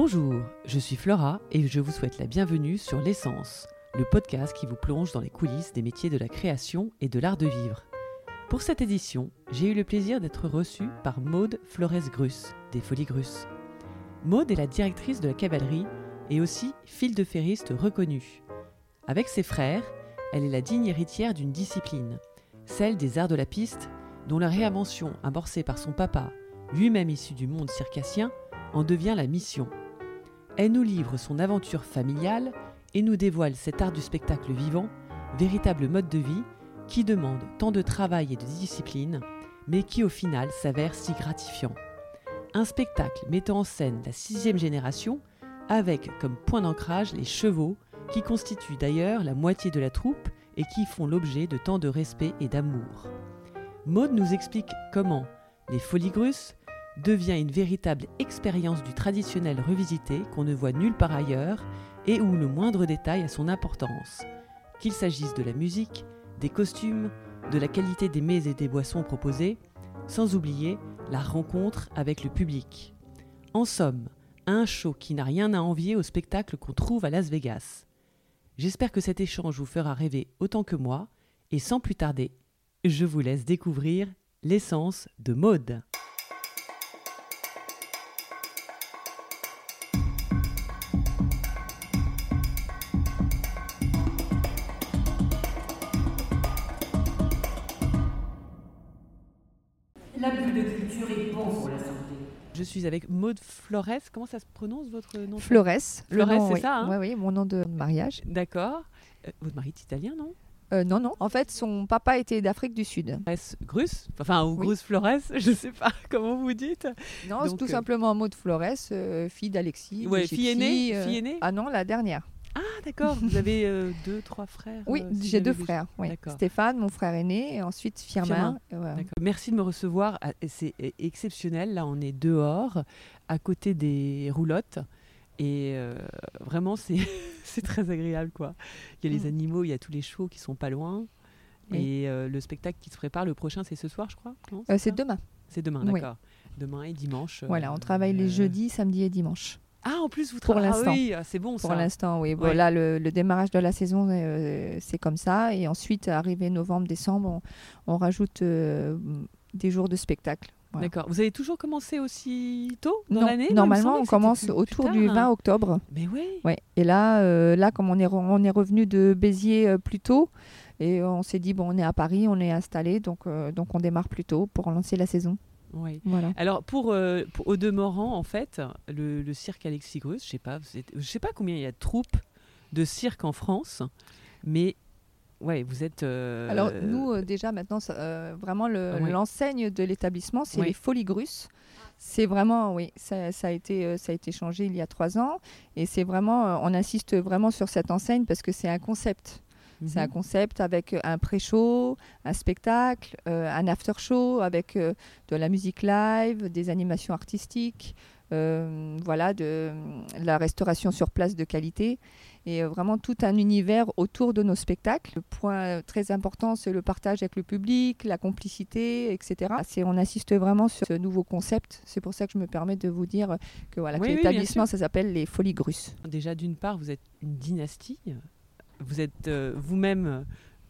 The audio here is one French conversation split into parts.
Bonjour, je suis Flora et je vous souhaite la bienvenue sur L'essence, le podcast qui vous plonge dans les coulisses des métiers de la création et de l'art de vivre. Pour cette édition, j'ai eu le plaisir d'être reçue par Maude Flores-Grus, des Folies Grus. Maude est la directrice de la cavalerie et aussi file de ferriste reconnue. Avec ses frères, elle est la digne héritière d'une discipline, celle des arts de la piste, dont la réinvention amorcée par son papa, lui-même issu du monde circassien, en devient la mission. Elle nous livre son aventure familiale et nous dévoile cet art du spectacle vivant, véritable mode de vie qui demande tant de travail et de discipline, mais qui au final s'avère si gratifiant. Un spectacle mettant en scène la sixième génération, avec comme point d'ancrage les chevaux, qui constituent d'ailleurs la moitié de la troupe et qui font l'objet de tant de respect et d'amour. Maud nous explique comment les Folies devient une véritable expérience du traditionnel revisité qu'on ne voit nulle part ailleurs et où le moindre détail a son importance, qu'il s'agisse de la musique, des costumes, de la qualité des mets et des boissons proposés, sans oublier la rencontre avec le public. En somme, un show qui n'a rien à envier au spectacle qu'on trouve à Las Vegas. J'espère que cet échange vous fera rêver autant que moi, et sans plus tarder, je vous laisse découvrir l'essence de mode. Je suis avec Maude Flores. Comment ça se prononce votre nom Flores. Flores, c'est oui. ça, hein Oui, oui, mon nom de mariage. D'accord. Euh, votre mari est italien, non? Euh, non, non. En fait, son papa était d'Afrique du Sud. Flores Grus? Enfin, ou Oui. Grus Flores, je sais pas comment vous dites. Non, c'est tout euh, simplement Flores, euh, fille d'Alexis. de Ouais, fille aînée, euh, fille aînée? Ah non, la dernière. Ah, d'accord. Vous avez euh, deux, trois frères Oui, euh, si j'ai deux vu. frères. oui. Stéphane, mon frère aîné, et ensuite Firmin. Firmin. euh. Merci de me recevoir. Ah, C'est exceptionnel. Là, on est dehors, à côté des roulottes. Et euh, vraiment, c'est très agréable. quoi. Il y a les Mm. animaux, il y a tous les chevaux qui sont pas loin. Oui. Et le spectacle qui se prépare, le prochain, c'est ce soir, je crois c'est demain. C'est demain, Oui. d'accord. Demain et dimanche. Voilà, on travaille les jeudis, samedis et dimanches. Ah, en plus, vous Pour travaillez. l'instant. Ah oui, ah, c'est bon Pour l'instant, oui. Ouais. Voilà, le, le démarrage de la saison, euh, c'est comme ça. Et ensuite, arrivé novembre, décembre, on, on rajoute euh, des jours de spectacle. Voilà. D'accord. Vous avez toujours commencé aussi tôt dans l'année Normalement, on commence plus- plus autour du tard, 20 hein. octobre. Mais oui. Ouais. Et là, euh, là, comme on est, on est revenu de Béziers plus tôt, et on s'est dit, bon, on est à Paris, on est installé, donc, donc on démarre plus tôt pour lancer la saison. Oui. Voilà. Alors pour, euh, pour- au demeurant en fait, le, le cirque Alexis Grus, je sais pas, je sais pas combien il y a de troupes de cirque en France, mais ouais, vous êtes. euh, Alors, nous, euh, déjà, maintenant, euh, vraiment, le- ouais. l'enseigne de l'établissement, c'est Ouais. les Folies Grusses. C'est vraiment, oui, ça, ça a été, ça a été changé il y a trois ans. Et c'est vraiment, on insiste vraiment sur cette enseigne parce que c'est un concept. C'est un mhm. concept avec euh, un pré-show, un spectacle, euh, un after-show avec euh, de la musique live, des animations artistiques, euh, voilà, de la restauration sur place de qualité et vraiment tout un univers autour de nos spectacles. Le point très important, c'est le partage avec le public, la complicité, etc. On insiste vraiment sur ce nouveau concept. C'est pour ça que je me permets de vous dire que voilà, que Oui, oui, bien l'établissement, ça s'appelle les Folies Grusses. Déjà d'une part, vous êtes une dynastie, vous êtes euh, vous-même euh,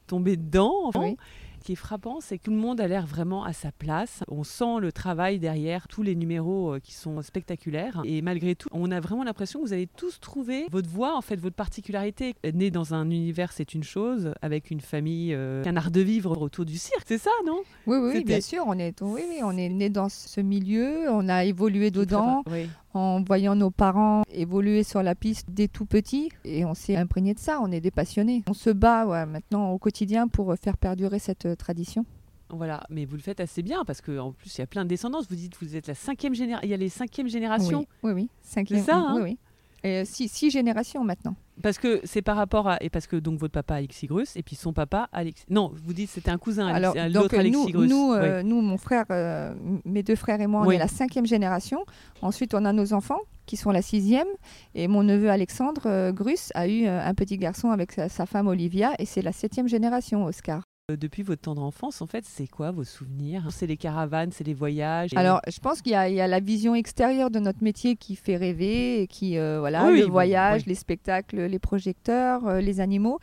tombé dedans. Enfin, Oui. Ce qui est frappant, c'est que tout le monde a l'air vraiment à sa place. On sent le travail derrière tous les numéros euh, qui sont spectaculaires. Et malgré tout, on a vraiment l'impression que vous avez tous trouvé votre voix, en fait, votre particularité. Né dans un univers, c'est une chose, avec une famille, euh, un art de vivre autour du cirque. C'est ça, non? Oui, oui, bien sûr, on est, oui, oui, on est né dans ce milieu, on a évolué dedans Oui. En voyant nos parents évoluer sur la piste dès tout petits et on s'est imprégné de ça, on est des passionnés. On se bat ouais, maintenant au quotidien pour faire perdurer cette euh, tradition. Voilà, mais vous le faites assez bien parce qu'en plus, il y a plein de descendance. Vous dites que vous êtes la cinquième génération. Il y a les cinquième générations. Oui, oui, oui. Cinquième, ça, hein? oui, oui. Et, euh, six, six générations maintenant. Parce que c'est par rapport à. Et parce que donc votre papa Alexis Grus et puis son papa Alexis. Non, vous dites c'était un cousin, Alexis, Alors, euh, donc, Alexis nous, Grus. nous, Oui. euh, nous, mon frère, euh, mes deux frères et moi, on Oui. est la cinquième génération. Ensuite, on a nos enfants qui sont la sixième. Et mon neveu Alexandre euh, Grus a eu un petit garçon avec sa, sa femme Olivia et c'est la septième génération, Oscar. Euh, Depuis votre tendre enfance, en fait, c'est quoi vos souvenirs? C'est les caravanes, c'est les voyages et- Alors, je pense qu'il y, a- il y a la vision extérieure de notre métier qui fait rêver, et qui euh, voilà, Oui, le bon, voyage, oui. les spectacles, les projecteurs, euh, les animaux.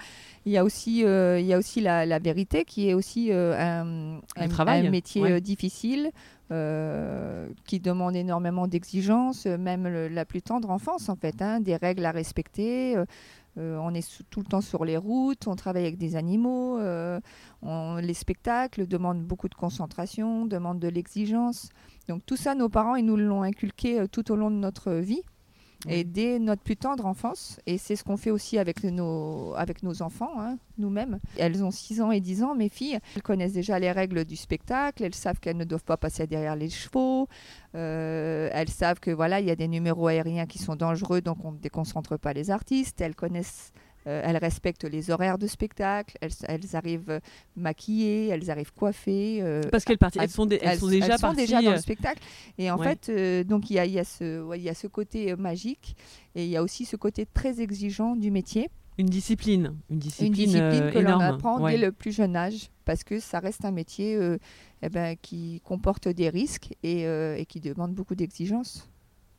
Il y a aussi, euh, il y a aussi la, la vérité qui est aussi un, Un travail, un métier ouais. difficile. euh, qui demande énormément d'exigences, même le- la plus tendre enfance en fait, hein, des règles à respecter. euh, euh, on est tout le temps sur les routes, on travaille avec des animaux, euh, les spectacles demandent beaucoup de concentration, demandent de l'exigence. Donc tout ça, nos parents, ils nous l'ont inculqué euh, tout au long de notre vie et Oui. dès notre plus tendre enfance. Et c'est ce qu'on fait aussi avec nos, avec nos enfants, hein, nous-mêmes. Elles ont 6 ans et 10 ans, mes filles. Elles connaissent déjà les règles du spectacle. Elles savent qu'elles ne doivent pas passer derrière les chevaux. Euh, elles savent que voilà, il y a des numéros aériens qui sont dangereux, donc on ne déconcentre pas les artistes. Elles connaissent. Euh, elles respectent les horaires de spectacle, elles, elles arrivent maquillées, elles arrivent coiffées. euh, Parce qu'elles elles sont, dé- elles sont déjà elles sont parties. déjà dans euh, le spectacle. Et en ouais. fait, euh, donc il y a, il y, a ce- ouais, y a ce côté magique et il y a aussi ce côté très exigeant du métier. Une discipline. Une discipline, Une discipline que l'on énorme. apprend ouais. dès le plus jeune âge parce que ça reste un métier eh ben, qui comporte des risques et, et qui demande beaucoup d'exigences.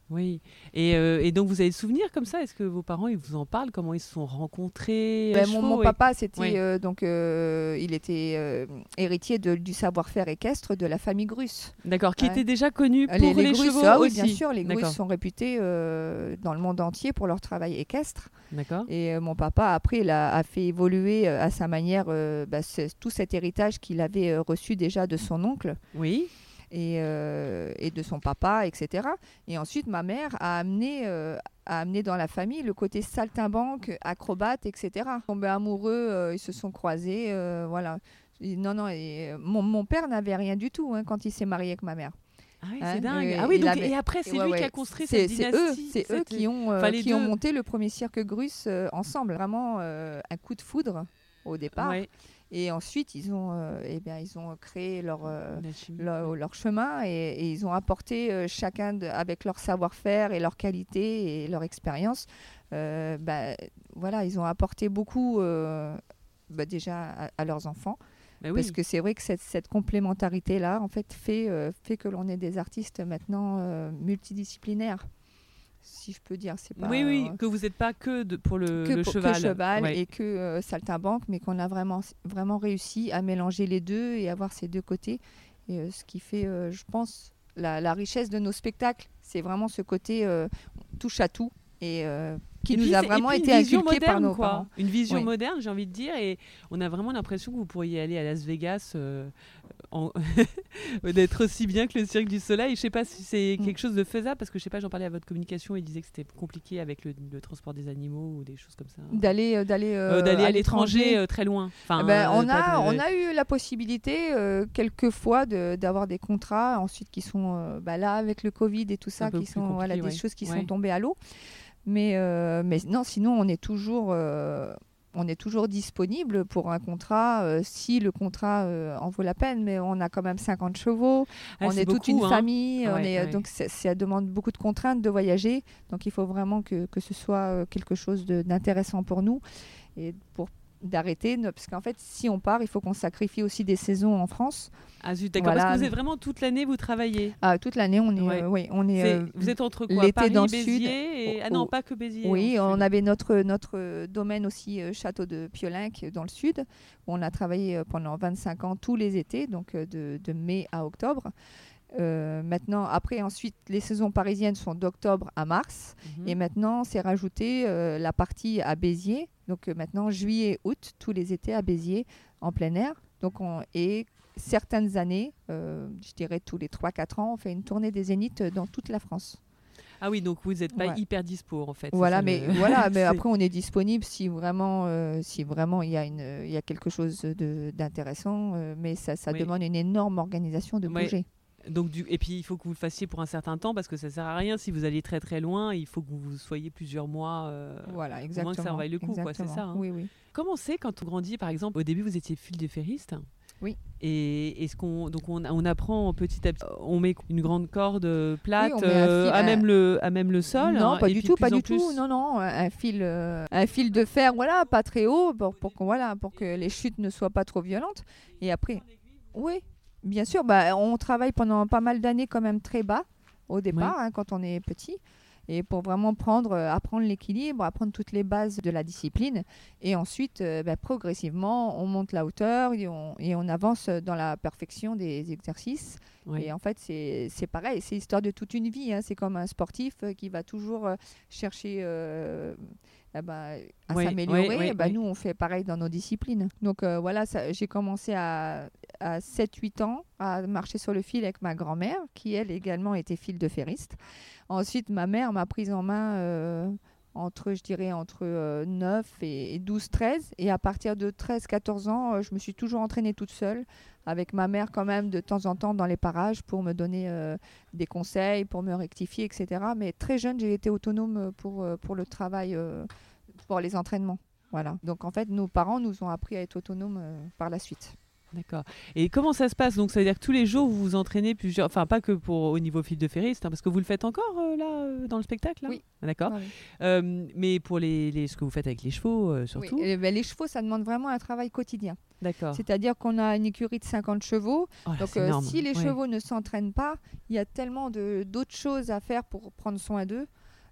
Oui. Et, euh, et donc, vous avez des souvenirs comme ça? Est-ce que vos parents, ils vous en parlent? Comment ils se sont rencontrés? Ben, mon, chevaux mon et- papa, c'était Oui. euh, donc euh, il était héritier de- du savoir-faire équestre de la famille Grusse. D'accord, qui Ouais. était déjà connu pour les, les, les Grusses, chevaux ah oui, aussi. bien sûr, les. Grusses sont réputés dans le monde entier pour leur travail équestre. D'accord. Et mon papa, après, il a, a fait évoluer à sa manière bah, tout cet héritage qu'il avait reçu déjà de son oncle Oui. Et, euh, et de son papa, etc. Et ensuite, ma mère a amené, euh, a amené dans la famille le côté saltimbanque, acrobate, etc. Ils sont tombés amoureux, euh, ils se sont croisés, voilà. Et non, non, et, mon, mon père n'avait rien du tout hein, quand il s'est marié avec ma mère. Ah oui, Hein, c'est dingue. euh, ah oui, donc, avait- et après, c'est Ouais, lui ouais. qui a construit cette eux, dynastie. c'est eux cette- qui ont, enfin, qui ont monté le premier cirque Grusse ensemble. Vraiment un coup de foudre au départ. Ouais, Et ensuite, ils ont, euh, eh bien, ils ont créé leur, euh, leur, leur chemin et, et ils ont apporté euh, chacun de- avec leur savoir-faire et leur qualité et leur expérience. bah, voilà, ils ont apporté beaucoup bah, déjà à, à leurs enfants. Bah oui. Parce que c'est vrai que cette, cette complémentarité-là, en fait, fait, fait que l'on est des artistes maintenant multidisciplinaires. Si je peux dire, c'est pas oui, oui, euh, que vous n'êtes pas que de- pour le, que, le pour- que cheval. Ouais. et que euh, saltimbanque, mais qu'on a vraiment, vraiment réussi à mélanger les deux et avoir ces deux côtés. Et, euh, ce qui fait, euh, je pense, la, la richesse de nos spectacles, c'est vraiment ce côté touche à tout et qui Et nous puis, a et vraiment été une vision inculqué par moderne, nos quoi. parents. Une vision Oui. moderne, j'ai envie de dire, et on a vraiment l'impression que vous pourriez aller à Las Vegas, euh, en- d'être aussi bien que le Cirque du Soleil. Je sais pas si c'est Mm. quelque chose de faisable, parce que je sais pas, j'en parlais à votre communication, il disait que c'était compliqué avec le, le transport des animaux ou des choses comme ça. D'aller euh, d'aller Euh, euh, D'aller à l'étranger, très loin. Enfin, Eh ben, on, a, de- on a eu la possibilité quelquefois de- d'avoir des contrats ensuite qui sont bah, là avec le Covid et tout ça, qui sont voilà, des ouais. choses qui Ouais. sont tombées à l'eau. Mais, euh, mais non, sinon on est toujours, euh, on est toujours disponible pour un contrat euh, si le contrat en vaut la peine. Mais on a quand même 50 chevaux, Ah, on est toute une hein. famille, on est, ouais. donc ça demande beaucoup de contraintes de voyager. Donc il faut vraiment que, que ce soit quelque chose d'intéressant pour nous et pour d'arrêter, parce qu'en fait, si on part, il faut qu'on sacrifie aussi des saisons en France. Ah zut, d'accord. Voilà. Parce que vous êtes vraiment toute l'année, vous travaillez. Ah, toute l'année, on est, Ouais. euh, oui, on est. Euh, vous êtes entre quoi l'été dans le Béziers sud. et... Ah non, oh. pas que Béziers. oui, en on avait notre notre domaine aussi euh, château de Piolinck dans le sud. Où on a travaillé pendant 25 ans tous les étés, donc de, de mai à octobre. Euh, maintenant, après, ensuite, les saisons parisiennes sont d'octobre à mars. Mhm. Et maintenant, c'est rajouté euh, la partie à Béziers. Donc euh, maintenant, juillet, août, tous les étés à Béziers, en plein air. Donc on, et certaines années, je dirais tous les 3-4 ans, on fait une tournée des Zéniths dans toute la France. Ah oui, donc vous n'êtes pas Ouais. hyper dispo en fait. Voilà, mais le- voilà, mais après on est disponible si vraiment, euh, si vraiment il y a une, il y a quelque chose de- d'intéressant. euh, mais ça, ça Oui. demande une énorme organisation de Ouais. bouger. Donc du... Et puis il faut que vous le fassiez pour un certain temps parce que ça sert à rien si vous allez très très loin. Il faut que vous soyez plusieurs mois. euh, Voilà, moins exactement. que ça vaille le coup, quoi, c'est ça, hein. Oui, oui. Comment c'est quand on grandit, par exemple, au début vous étiez fil de ferriste Oui. Et est-ce qu'on donc on, on apprend petit à petit, on met une grande corde euh, plate Oui, euh, fil, à même le à même le sol non, hein, pas du tout, pas du tout. plus- Non, non, un fil, euh, un fil de fer, voilà, pas très haut, pour, pour voilà, pour que les chutes ne soient pas trop violentes. Et après, oui, bien sûr, bah, on travaille pendant pas mal d'années quand même très bas au départ, hein, quand on est petit. Et pour vraiment prendre, euh, apprendre l'équilibre, apprendre toutes les bases de la discipline. Et ensuite, euh, bah, progressivement, on monte la hauteur et on, et on avance dans la perfection des exercices. Et en fait, c'est pareil, c'est l'histoire de toute une vie. hein. C'est comme un sportif euh, qui va toujours chercher euh, eh ben, à Oui, s'améliorer. oui, oui, ben, oui. Nous, on fait pareil dans nos disciplines. Donc euh, voilà, j'ai commencé à, à 7-8 ans à marcher sur le fil avec ma grand-mère, qui elle également était fil de ferriste. Ensuite, ma mère m'a prise en main. euh, entre, je dirais, entre euh, 9 et, et 12, 13. Et à partir de 13, 14 ans, euh, je me suis toujours entraînée toute seule, avec ma mère quand même de temps en temps dans les parages pour me donner euh, des conseils, pour me rectifier, etc. Mais très jeune, j'ai été autonome pour, euh, pour le travail, euh, pour les entraînements. Voilà. Donc en fait, nos parents nous ont appris à être autonomes euh, par la suite. D'accord. Et comment ça se passe? Donc ça veut dire que tous les jours vous vous entraînez plusieurs, enfin pas que pour au niveau fil de ferriste, hein, parce que vous le faites encore euh, là euh, dans le spectacle. là? Oui. Ah, D'accord. Euh, mais pour les, les- ce que vous faites avec les chevaux Oui. surtout? Et, ben, les chevaux, ça demande vraiment un travail quotidien. D'accord. C'est-à-dire qu'on a une écurie de 50 chevaux. Oh là, Donc si les Ouais. chevaux ne s'entraînent pas, il y a tellement d'autres choses à faire pour prendre soin d'eux.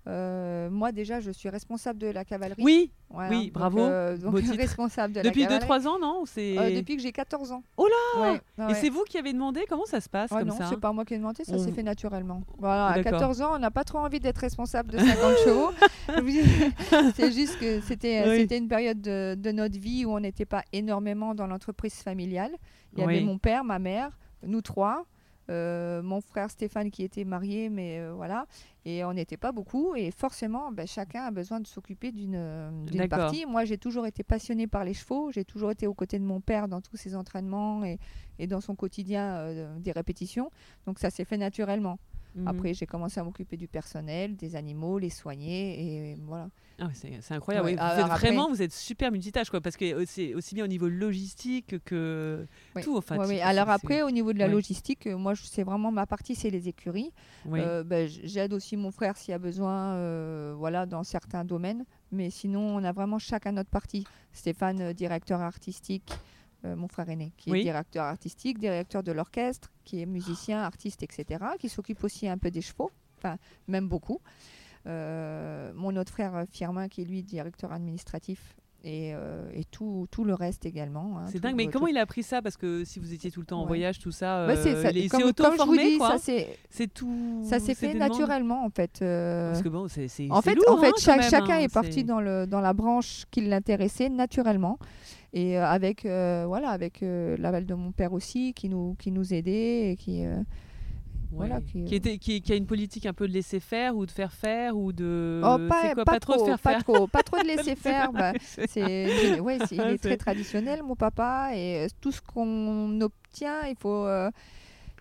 Euh, moi déjà, je suis responsable de la cavalerie. Oui. Voilà. oui, Donc, bravo. euh, donc responsable de Depuis la cavalerie. 2-3 ans, non C'est. Euh, depuis que j'ai 14 ans. Oh là ouais, ouais, Et c'est vous qui avez demandé? Comment ça se passe Ah comme non, c'est pas moi qui ai demandé, ça On- s'est fait naturellement. Voilà, à D'accord. 14 ans, on n'a pas trop envie d'être responsable de 50 chevaux. c'est juste que c'était Oui. c'était une période de, de notre vie où on n'était pas énormément dans l'entreprise familiale. Il y Oui. avait mon père, ma mère, nous trois, euh, mon frère Stéphane qui était marié, mais euh, voilà. Et on n'était pas beaucoup. Et forcément, ben, chacun a besoin de s'occuper d'une euh, partie. Moi, j'ai toujours été passionnée par les chevaux. J'ai toujours été aux côtés de mon père dans tous ses entraînements et, et dans son quotidien euh, des répétitions. Donc ça s'est fait naturellement. Mhm. Après, j'ai commencé à m'occuper du personnel, des animaux, les soigner. Et voilà. Ah ouais, c'est incroyable. Ouais. Vous êtes après- vraiment, vous êtes super multitâche, quoi, parce que euh, c'est aussi bien au niveau logistique que Oui. tout. Oui. Alors après, au niveau de la logistique, euh, moi, c'est vraiment ma partie, c'est les écuries. Euh, ben, J'aide aussi mon frère s'il y a besoin, euh, voilà, dans certains domaines. Mais sinon, on a vraiment chacun notre partie. Stéphane, directeur artistique, euh, mon frère aîné, qui Oui. est directeur artistique, directeur de l'orchestre, qui est musicien, artiste, etc., qui s'occupe aussi un peu des chevaux, enfin, même beaucoup. Euh, mon autre frère euh, Firmin, qui est lui directeur administratif, et, euh, et tout, tout le reste également. hein, C'est dingue, mais comment il a appris ça? Parce que si vous étiez tout le temps en Ouais. voyage, tout ça, Bah, c'est euh, Comme- c'est comme je vous auto-formé, dis, quoi. ça s'est- C'est tout. ça s'est fait demandes naturellement, en fait. euh, Parce que bon, c'est En fait, lourd, en fait hein, quand chaque- même, chacun hein, est parti dans, le, dans la branche qui l'intéressait naturellement. Et euh, avec, voilà, avec l'aval de mon père aussi, qui nous, qui nous aidait et qui. Voilà, qui, qui, était, qui, qui a une politique un peu de laisser faire ou de faire faire ou de. Oh, pas, quoi, pas, trop, de faire pas faire? trop, pas trop de laisser faire. bah, c'est, ouais, il Ah, est c'est- très traditionnel, mon papa, et euh, tout ce qu'on obtient, il faut, euh,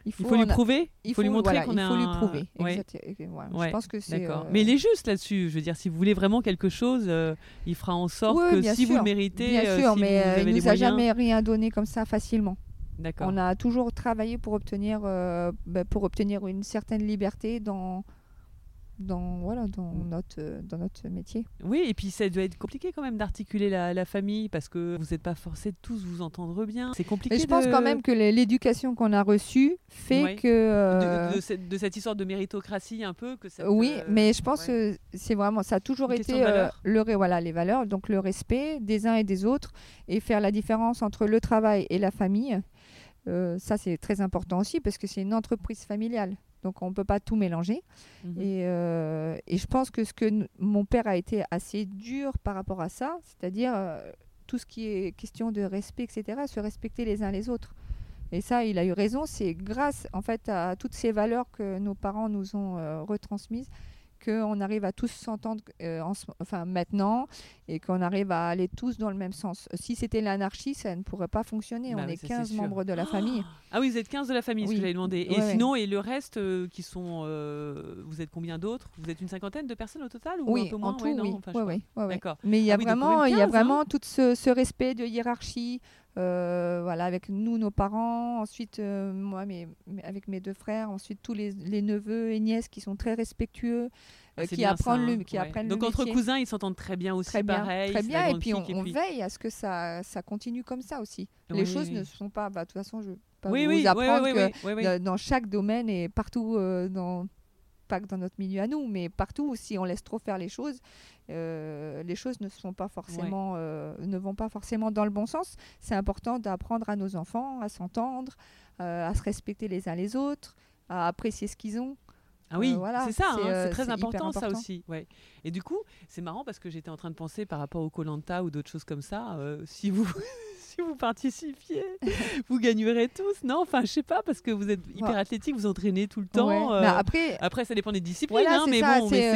il faut, Il faut lui a- prouver, il faut lui montrer voilà, qu'on il est faut lui prouver. Ouais. exact- et voilà. Ouais, Je pense que c'est. Euh, Mais il est juste là-dessus. Je veux dire, si vous voulez vraiment quelque chose, euh, il fera en sorte Oui, que si vous le méritez, Bien euh, sûr, si mais il nous a moyens. jamais rien donné comme ça facilement. On a toujours travaillé pour obtenir, euh, bah, pour obtenir une certaine liberté dans, dans, voilà, dans, Mm. notre, euh, dans notre métier. Oui, et puis ça doit être compliqué quand même d'articuler la, la famille parce que vous n'êtes pas forcés de tous vous entendre bien. C'est compliqué. Et je pense quand même que l'é- l'éducation qu'on a reçue fait Ouais. que... euh, de, de cette, de cette histoire de méritocratie un peu que cette, oui, euh, mais je pense ouais. que c'est vraiment, ça a toujours Une été euh, le, voilà, les valeurs, donc le respect des uns et des autres et faire la différence entre le travail et la famille. Euh, ça, c'est très important aussi parce que c'est une entreprise familiale. Donc, on ne peut pas tout mélanger. Mhm. Et, euh, et je pense que ce que mon père a été assez dur par rapport à ça, c'est-à-dire euh, tout ce qui est question de respect, etc., se respecter les uns les autres. Et ça, il a eu raison. C'est grâce, en fait, à toutes ces valeurs que nos parents nous ont retransmises qu'on arrive à tous s'entendre euh, en ce- enfin, maintenant et qu'on arrive à aller tous dans le même sens. Si c'était l'anarchie, ça ne pourrait pas fonctionner. Bah On oui, est ça, c'est 15 sûr. membres de la famille. Ah oui, vous êtes 15 de la famille, ce Oui. que j'avais demandé. Et Ouais, ouais. sinon, et le reste euh, qui sont. euh, vous êtes combien d'autres? Vous êtes une cinquantaine de personnes au total ou un Oui, peu moins? en tout, Ouais, non, oui. enfin, je Ouais, sais ouais, ouais, ouais. D'accord. Mais il y a Ah oui, vraiment, il y a 15, hein. vraiment tout ce, ce respect de hiérarchie. Euh, voilà, avec nous, nos parents, ensuite euh, moi, mes, mes- avec mes deux frères, ensuite tous les, les neveux et nièces qui sont très respectueux, Ah, euh, qui bien apprennent ça, le, hein. qui Ouais. apprennent Donc le entre métier. cousins, ils s'entendent très bien aussi, Très bien, pareil. très bien. Et puis on, veille à ce que ça, ça continue comme ça aussi. Oui, les oui, choses oui. ne sont pas. bah, De toute façon, je pas Oui, vous oui, oui, apprendre oui, que oui, oui, oui. dans- dans chaque domaine et partout, euh, dans, pas que dans notre milieu à nous, mais partout, si on laisse trop faire les choses, euh, les choses ne sont pas forcément, euh, ne vont pas forcément dans le bon sens. C'est important d'apprendre à nos enfants à s'entendre, euh, à se respecter les uns les autres, à apprécier ce qu'ils ont. Ah oui, voilà, c'est ça, c'est, hein, c'est très hyper important, ça important. aussi. Ouais. Et du coup, c'est marrant parce que j'étais en train de penser par rapport au Colanta ou d'autres choses comme ça. si vous si vous participiez, vous gagnerez tous. Non, enfin, je sais pas parce que vous êtes hyper Ouais. athlétique, vous entraînez tout le temps. Ouais. euh, après, Après, ça dépend des disciplines, voilà, hein, mais ça. bon, mais c'est,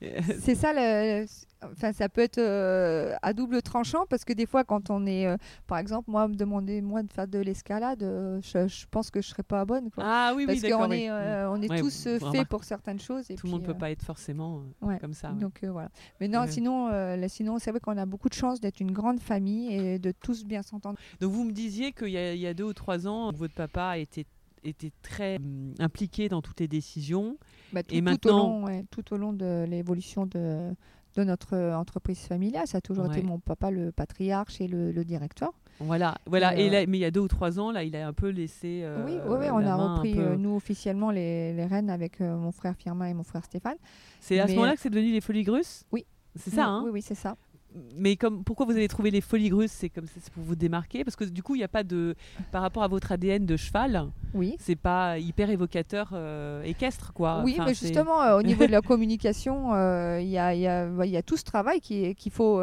c'est. euh, c'est ça le. Enfin, ça peut être euh, à double tranchant parce que des fois, quand on est, euh, par exemple, moi, me demander moi de faire de l'escalade, euh, je, je pense que je serais pas bonne. quoi. Ah oui, oui, parce d'accord. qu'on oui. est, euh, on est Ouais, tous faits pour certaines choses. Et Tout le monde peut pas être forcément euh, ouais. comme ça. ouais. Donc euh, voilà. Mais non, Ouais. sinon, euh, là, sinon c'est vrai qu'on a beaucoup de chance d'être une grande famille et de tous bien s'entendre. Donc vous me disiez qu'il y, a- il y a deux ou trois ans, votre papa était était très hum, impliqué dans toutes les décisions. Bah, tout, Et tout maintenant- au long, ouais, tout au long de l'évolution de, de notre euh, entreprise familiale, ça a toujours Ouais. été mon papa le patriarche et le, le directeur. Voilà, voilà. Et, Et, euh, là, mais il y a deux ou trois ans, là, il a un peu laissé. euh, oui, oui, oui, on a repris peu. nous officiellement les, les rênes avec euh, mon frère Firmin et mon frère Stéphane. C'est à ce moment-là que c'est devenu les Folies Grusses? Oui. C'est ça, oui, hein? Oui, oui, c'est ça. Mais comme, pourquoi vous avez trouvé les Folies Grusses? C'est comme c'est pour vous démarquer Parce que du coup, il n'y a pas de. Par rapport à votre ADN de cheval, Oui. c'est pas hyper évocateur euh, équestre, quoi. Oui, Enfin, mais justement, euh, au niveau de la communication, euh, il y, a, il y a- y a tout ce travail qu'il faut,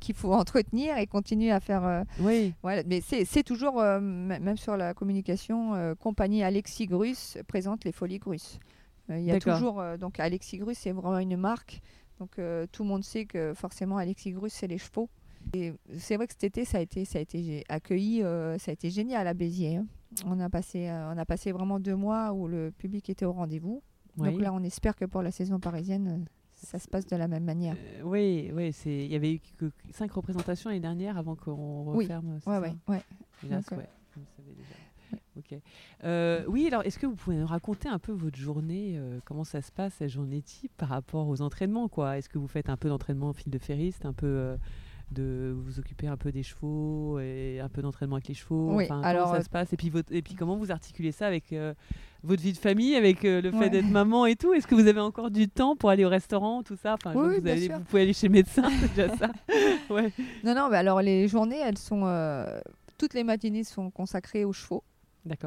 qu'il faut entretenir et continuer à faire. Oui, voilà. Mais c'est toujours, même sur la communication, compagnie Alexis Grus présente les Folies Grus. Euh, Il y a toujours. donc Alexis Grus, c'est vraiment une marque. Donc euh, tout le monde sait que forcément Alexis Grus, c'est les chevaux. Et c'est vrai que cet été, ça a été, ça a été accueilli, euh, ça a été génial à Béziers. hein. On a, passé, euh, on a passé vraiment deux mois où le public était au rendez-vous. oui. Donc là, on espère que pour la saison parisienne, ça se passe de la même manière. Euh, oui, oui, c'est. Il y avait eu que cinq représentations l'année dernière avant qu'on Oui. referme. c'est Ouais, ça ouais, ouais. Hélas, Donc, ouais, vous le savez déjà. Ok. Euh, oui, alors est-ce que vous pouvez nous raconter un peu votre journée euh, Comment ça se passe, cette journée type par rapport aux entraînements quoi? Est-ce que vous faites un peu d'entraînement en fil de ferriste, un peu euh, de vous occuper un peu des chevaux et un peu d'entraînement avec les chevaux? Oui, Enfin, alors, comment ça se passe? Et puis, votre, et puis comment vous articulez ça avec votre vie de famille, avec le fait Ouais. d'être maman et tout? Est-ce que vous avez encore du temps pour aller au restaurant, tout ça? Enfin, Oui, vous, vous pouvez aller chez le médecin, c'est déjà ça. ouais. Non, non, mais alors les journées, elles sont. toutes les matinées sont consacrées aux chevaux.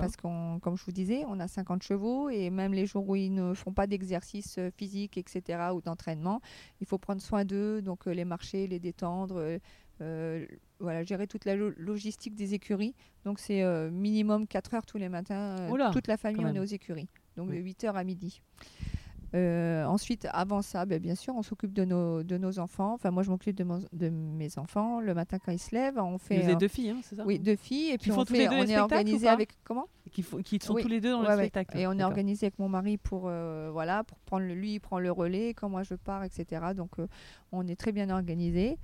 Parce qu'on, comme je vous disais, on a 50 chevaux et même les jours où ils ne font pas d'exercice euh, physique, etc., ou d'entraînement, il faut prendre soin d'eux, donc euh, les marcher, les détendre, euh, voilà, gérer toute la lo- logistique des écuries. Donc c'est euh, minimum 4 heures tous les matins, euh, Oula, toute la famille, on est aux écuries, donc Oui. de 8 heures à midi. Euh, ensuite, avant ça, ben, bien sûr, on s'occupe de nos, de nos enfants. Enfin, moi, je m'occupe de, mon- de mes enfants. Le matin, quand ils se lèvent, on fait. vous euh, deux filles, hein, c'est ça? oui, deux filles. Et puis, on, fait, est organisé avec. Comment? Qui, sont Oui, tous les deux dans Ouais, le ouais. spectacle. Et on est organisé avec mon mari pour, euh, voilà, pour prendre le, lui, il prend le relais quand moi je pars, etc. Donc euh, on est très bien organisé.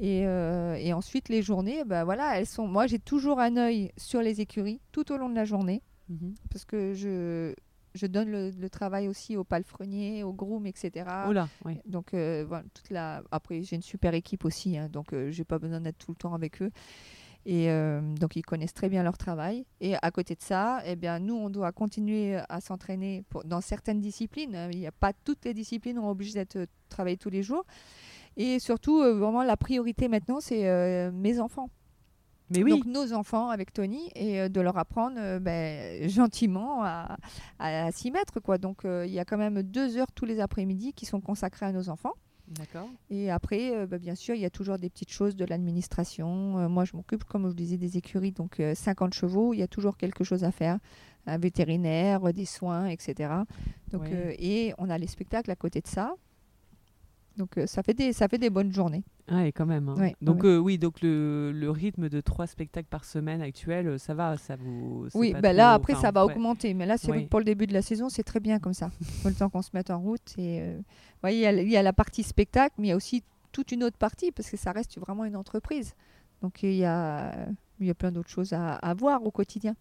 Et, euh, et ensuite les journées, bah, voilà, elles sont. Moi j'ai toujours un œil sur les écuries tout au long de la journée Mhm. parce que je, je donne le, le travail aussi aux palefreniers, aux grooms, etc. Oh là, oui. Donc euh, voilà, toute la. Après j'ai une super équipe aussi, hein, donc euh, j'ai pas besoin d'être tout le temps avec eux. Et euh, donc ils connaissent très bien leur travail. Et à côté de ça, eh bien, nous, on doit continuer à s'entraîner pour- dans certaines disciplines. hein. Il n'y a pas toutes les disciplines, on est obligé d'être euh, travailler tous les jours. Et surtout, vraiment, la priorité maintenant, c'est mes enfants. Mais oui, Donc nos enfants avec Tony et euh, de leur apprendre euh, ben, gentiment à, à- à s'y mettre. Quoi. Donc euh, il y a quand même deux heures tous les après-midi qui sont consacrées à nos enfants. d'accord. Et après, euh, bah, bien sûr, il y a toujours des petites choses de l'administration. Euh, moi, je m'occupe, comme je vous disais, des écuries, donc euh, 50 chevaux. Il y a toujours quelque chose à faire. Un vétérinaire, des soins, etc. Donc, Ouais. et on a les spectacles à côté de ça. Donc euh, ça, fait des, ça fait des bonnes journées. Ah, et quand même. hein. Ouais, donc ouais. euh, oui, donc le, le rythme de trois spectacles par semaine actuel, euh, ça va, ça vous. Oui, bah trop- là, après, ça va ouais. augmenter. Mais là, c'est Oui. pour le début de la saison, c'est très bien comme ça. Faut le temps qu'on se mette en route. Et, euh, vous voyez, il y y, a la partie spectacle, mais il y a aussi toute une autre partie, parce que ça reste vraiment une entreprise. Donc, il y a, il y a plein d'autres choses à, à voir au quotidien.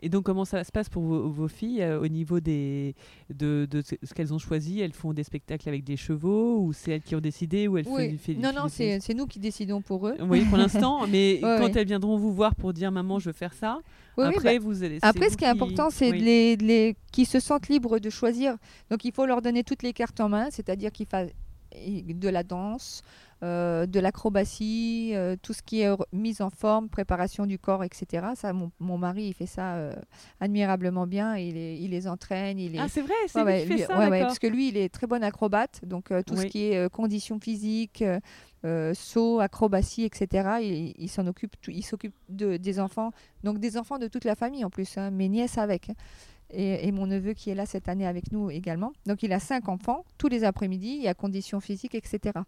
Et donc, comment ça se passe pour vos, vos filles euh, au niveau des, de, de ce qu'elles ont choisi? Elles font des spectacles avec des chevaux ou c'est elles qui ont décidé ou elles Oui. Non, non, c'est nous qui décidons pour eux. Oui, pour l'instant, mais Ouais, quand ouais. elles viendront vous voir pour dire maman, je veux faire ça, Oui, oui, après bah, vous allez. Après, vous ce qui est important, c'est de les, de les- qu'ils se sentent libres de choisir. Donc, il faut leur donner toutes les cartes en main, c'est-à-dire qu'ils fassent de la danse, euh, de l'acrobatie, euh, tout ce qui est mise en forme, préparation du corps, etc. Ça, mon, mon mari, il fait ça euh, admirablement bien. Il les, il les entraîne. Il les... Ah, c'est vrai, c'est Ouais, ouais, fait lui- ça, ouais, parce que lui, il est très bon acrobate. Donc, tout ce qui est conditions physiques, saut, acrobatie, etc., il, il s'en occupe, il s'occupe de, des enfants. Donc, des enfants de toute la famille en plus, hein, mes nièces avec. Et, et mon neveu qui est là cette année avec nous également. Donc, il a cinq enfants, tous les après-midi, il y a conditions physiques, etc.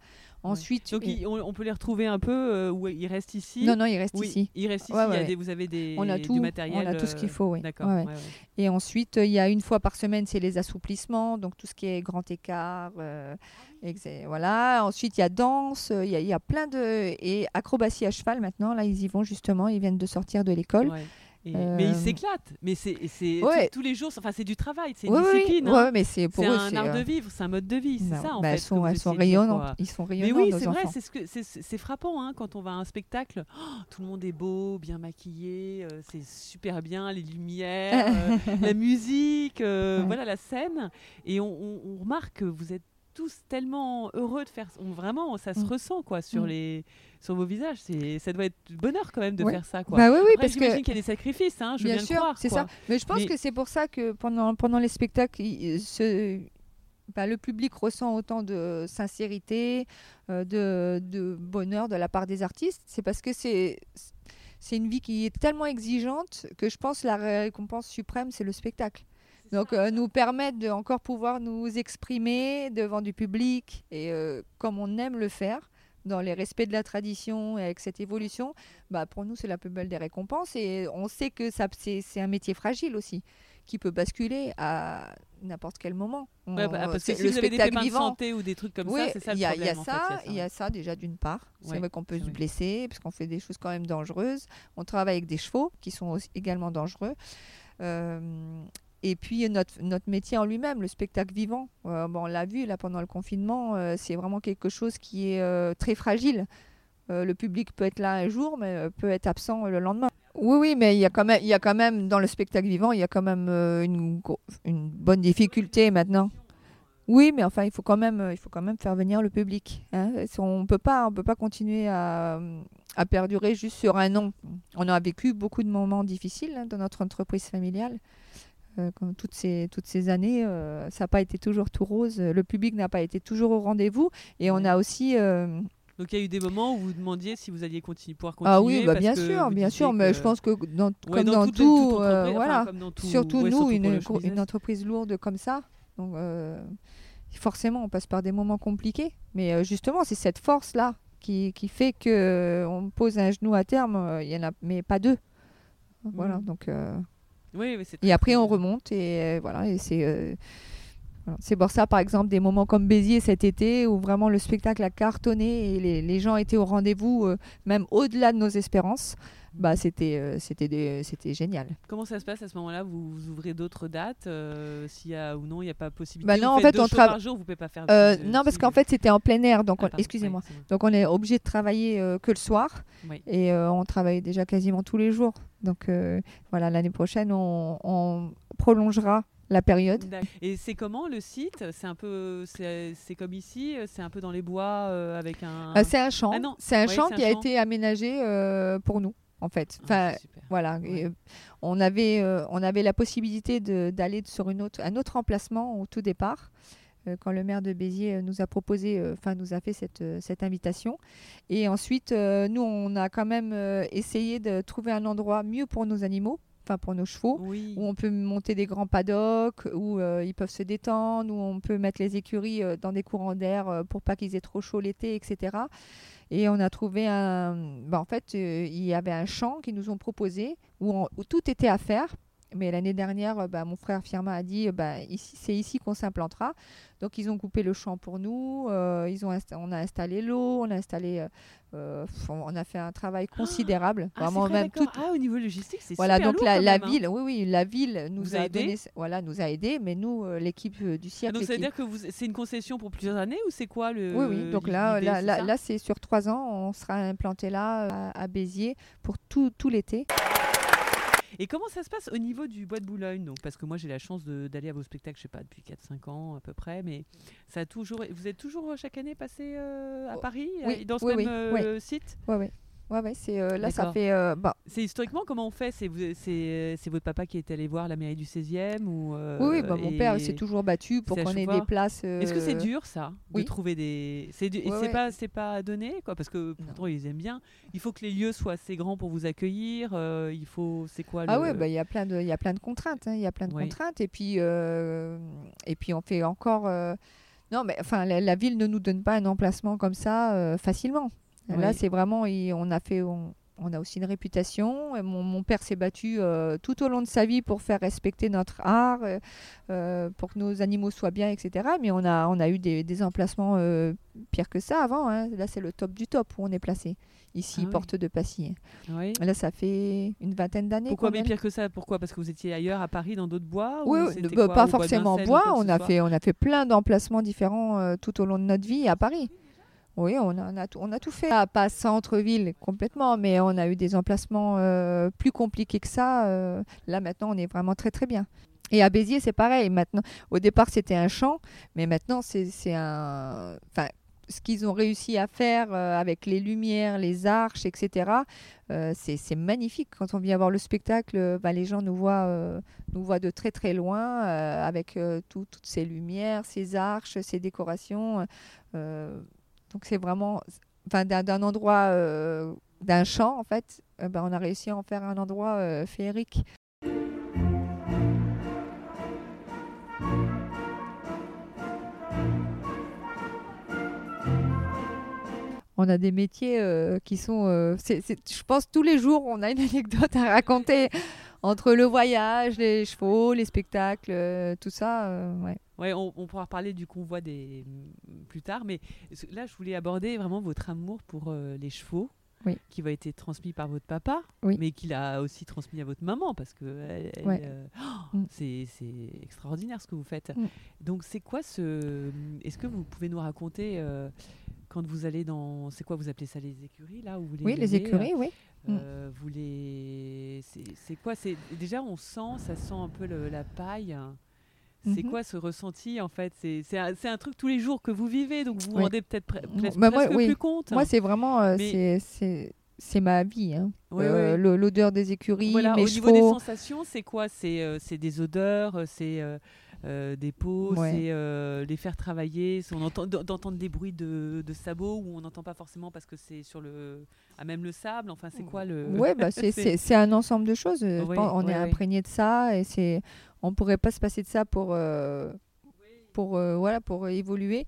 Ensuite, Donc il- il- on, on peut les retrouver un peu euh, où ils restent ici? non, non, il reste oui, ici. ils restent ici. Ouais, il y a ouais. des- vous avez des, On a du tout, matériel. on a tout ce qu'il euh, faut, oui. D'accord. Et ensuite, euh, il y a une fois par semaine, c'est les assouplissements, donc tout ce qui est grand écart. euh, voilà. Ensuite, il y a danse, euh, il y, a- il y a plein de. Et acrobatie à cheval maintenant, là, ils y vont justement, ils viennent de sortir de l'école. Et- Euh, Mais ils s'éclatent. Mais c'est Ouais. tous- les jours. Enfin, c'est du travail, c'est une discipline. hein. ouais, mais c'est pour c'est eux. un art euh, de vivre, c'est un mode de vie, c'est ça en bah, fait. sont, elles sont rayonnantes. Ils sont Mais rayonnants, oui, nos c'est vrai, c'est ce frappant hein, quand on va à un spectacle. oh, tout le monde est beau, bien maquillé, euh, c'est super bien, les lumières, euh, la musique, euh, Ouais. voilà la scène, et on, on- on remarque que vous êtes tous tellement heureux de faire. on- vraiment, ça se Mm. ressent quoi sur Mm. les sur vos visages. C'est ça doit être du bonheur quand même de Ouais. faire ça quoi. Bah oui, oui, Après, parce que. qu'il y a des sacrifices, hein, je Bien bien sûr, c'est ça. Mais je pense Mais- que c'est pour ça que pendant, pendant les spectacles, il- ce- bah, le public ressent autant de sincérité, euh, de, de bonheur de la part des artistes. C'est parce que c'est c'est une vie qui est tellement exigeante que je pense la récompense suprême, c'est le spectacle. Donc, euh, nous permettre de encore pouvoir nous exprimer devant du public et euh, comme on aime le faire, dans les respects de la tradition et avec cette évolution, bah, pour nous, c'est la plus belle des récompenses. Et on sait que ça, c'est, c'est un métier fragile aussi, qui peut basculer à n'importe quel moment. On- Ouais, bah, parce que si le vous avez des de santé ou des trucs comme oui, ça, c'est ça le y a, problème. il y a ça, il y a ça déjà d'une part. C'est Ouais, vrai qu'on peut se blesser parce qu'on fait des choses quand même dangereuses. On travaille avec des chevaux qui sont aussi également dangereux. Euh, et puis notre, métier en lui-même, le spectacle vivant, euh, on l'a vu là pendant le confinement, euh, c'est vraiment quelque chose qui est euh, très fragile. Le public peut être là un jour, mais peut être absent le lendemain. Oui, oui, mais il y a quand même, il y a quand même dans le spectacle vivant, il y a quand même une, bonne difficulté maintenant. Oui, mais enfin, il faut quand même, il faut quand même faire venir le public. hein. On peut pas, on peut pas continuer à, à perdurer juste sur un nom. On a vécu beaucoup de moments difficiles hein, dans notre entreprise familiale. Euh, comme toutes ces, toutes ces années, euh, ça n'a pas été toujours tout rose. Le public n'a pas été toujours au rendez-vous. Et on a aussi. euh, Donc il y a eu des moments où vous demandiez si vous alliez continuer, pouvoir continuer. ah oui, bah, bien sûr, bien sûr. Mais je pense que dans, Ouais, comme dans, tout, euh, enfin, voilà. comme dans tout- surtout ouais, nous, surtout une, entreprise lourde comme ça. Donc, euh, forcément, on passe par des moments compliqués. Mais euh, justement, c'est cette force-là qui, qui fait que euh, on pose un genou à terme. euh, Il y en a, mais pas deux. Voilà. Mhm. Donc, euh, Oui, c'est et après, on remonte et euh, voilà. Et c'est euh. C'est pour ça, par exemple, des moments comme Béziers cet été où vraiment le spectacle a cartonné et les, les gens étaient au rendez-vous, euh, même au-delà de nos espérances. Bah, c'était euh, c'était c'était génial. Comment ça se passe à ce moment-là? Vous, vous ouvrez d'autres dates euh, S'il y a ou non, il n'y a pas possibilité? Bah Vous non, en faites fait, on shows trava- par jour, vous pouvez pas faire. Plus, non, parce qu'en fait, c'était en plein air. Donc, Ah, excusez-moi. oui. Donc, on est obligé de travailler que le soir. Oui. Et on travaille déjà quasiment tous les jours. Donc, voilà, l'année prochaine, on, on prolongera la période. Et c'est comment le site? C'est un peu, c'est comme ici, c'est un peu dans les bois euh, avec un. Euh, c'est un champ. Ah c'est un champ un qui a été aménagé euh, pour nous, en fait. Ah, Enfin, voilà. Ouais. Et, on, avait, on avait la possibilité d'aller sur une autre, un autre emplacement au tout départ. Quand le maire de Béziers nous a proposé, enfin nous a fait cette, cette invitation. Et ensuite, nous, on a quand même essayé de trouver un endroit mieux pour nos animaux, enfin pour nos chevaux, Oui. où on peut monter des grands paddocks, où euh, ils peuvent se détendre, où on peut mettre les écuries euh, dans des courants d'air euh, pour pas qu'ils aient trop chaud l'été, etc. Et on a trouvé un. bah, en fait, il y avait un champ qu'ils nous ont proposé où, on- où tout était à faire. Mais l'année dernière, euh, bah, mon frère Firma a dit, euh, bah, c'est ici qu'on s'implantera. Donc ils ont coupé le champ pour nous, euh, ils ont on a installé l'eau, on a installé, euh, on a fait un travail considérable. Ah, vraiment vrai, même tout. Ah, au niveau logistique, c'est Voilà, super donc lourd la, la même, hein. ville, oui, oui, la ville nous Vous a a, aidé donné, voilà, nous a aidés, mais nous, euh, l'équipe du Ah, cirque, donc ça veut dire que c'est une concession pour plusieurs années ou c'est quoi le oui, oui. Donc là, là, c'est là, c'est sur trois ans, on sera implanté là à, à Béziers pour tout, tout l'été. Et comment ça se passe au niveau du bois de Boulogne donc? Parce que moi j'ai la chance d'aller à vos spectacles, je sais pas, depuis 4-5 ans à peu près, mais ça a toujours, vous êtes toujours euh, chaque année passé euh, à Oh, Paris, oui, dans ce oui, même oui, euh, site? Ouais, ouais. Ouais, ouais, c'est euh, là, ça fait. euh, bah, C'est historiquement comment on fait? C'est votre papa qui est allé voir la mairie du 16e ou euh, oui, bah, mon père s'est toujours battu pour qu'on ait des places. Est-ce que c'est euh, dur ça de oui. trouver des c'est du- Ouais, pas pas donné quoi? Parce que pourtant ils aiment bien. Il faut que les lieux soient assez grands pour vous accueillir. il faut c'est quoi Ah le- ouais, bah, il y a plein de, il y a plein de contraintes. hein, Il y a plein de Oui. contraintes. Et puis, et puis on fait encore. Non, mais enfin, la, la ville ne nous donne pas un emplacement comme ça euh, Là, c'est vraiment, il- on a fait, on, on a aussi une réputation. Et mon, mon père s'est battu euh, tout au long de sa vie pour faire respecter notre art, euh, euh, pour que nos animaux soient bien, etc. Mais on a, on a eu des, des emplacements euh, pires que ça avant. hein. Là, c'est le top du top où on est placé. Ici, Ah oui. porte de Passy. Oui. Là, ça fait une vingtaine d'années. Pourquoi mais pire que ça? Pourquoi? Parce que vous étiez ailleurs à Paris dans d'autres bois Oui, ou bah, quoi, pas bois forcément bois. que On a, fait, on a fait plein d'emplacements différents tout au long de notre vie à Paris. Oui, on a, tout, on a tout fait. Pas, centre-ville complètement, mais on a eu des emplacements euh, plus compliqués que ça. euh, là, maintenant, on est vraiment très, très bien. Et à Béziers, c'est pareil. Maintenant, au départ, c'était un champ, mais maintenant, c'est un. Enfin, ce qu'ils ont réussi à faire euh, avec les lumières, les arches, etc., c'est magnifique. Quand on vient voir le spectacle, bah, les gens nous voient, de très très loin avec tout- toutes ces lumières, ces arches, ces décorations. Donc c'est vraiment, d'un endroit, euh, d'un champ en fait, euh, bah, on a réussi à en faire un endroit euh, féerique. On a des métiers qui sont, je pense tous les jours on a une anecdote à raconter entre le voyage, les chevaux, les spectacles, euh, tout ça. euh, ouais. Ouais, on, on pourra reparler du convoi des plus tard, mais là je voulais aborder vraiment votre amour pour euh, les chevaux. Oui. Qui va être transmis par votre papa, Oui. mais qu'il a aussi transmis à votre maman parce que Ouais. euh, oh, Mm. c'est extraordinaire ce que vous faites. Mm. Donc c'est quoi ce Est-ce que vous pouvez nous raconter euh, quand vous allez dans c'est quoi vous appelez ça les écuries là où vous les Oui, les écuries, oui. Euh, vous les c'est quoi c'est déjà on sent ça sent un peu le- la paille. C'est Mhm. quoi ce ressenti en fait? C'est un, un truc tous les jours que vous vivez, donc vous vous Oui. rendez peut-être pre- Mm. presque, Bah, moi, presque oui. plus compte. Moi, c'est vraiment, euh, Mais- c'est- ma vie. hein. Euh, L'odeur des écuries, Voilà, mes au niveau des sensations, c'est quoi? C'est euh, c'est des odeurs, c'est euh, des peaux, Ouais. c'est euh, les faire travailler, on entend d'entendre des bruits de, de sabots ou on n'entend pas forcément parce que c'est sur le à même le sable. Enfin, c'est quoi le Ouais, bah, c'est- un ensemble de choses. euh, je Oui, pense- on est imprégné de ça et c'est on pourrait pas se passer de ça pour euh, pour voilà pour évoluer.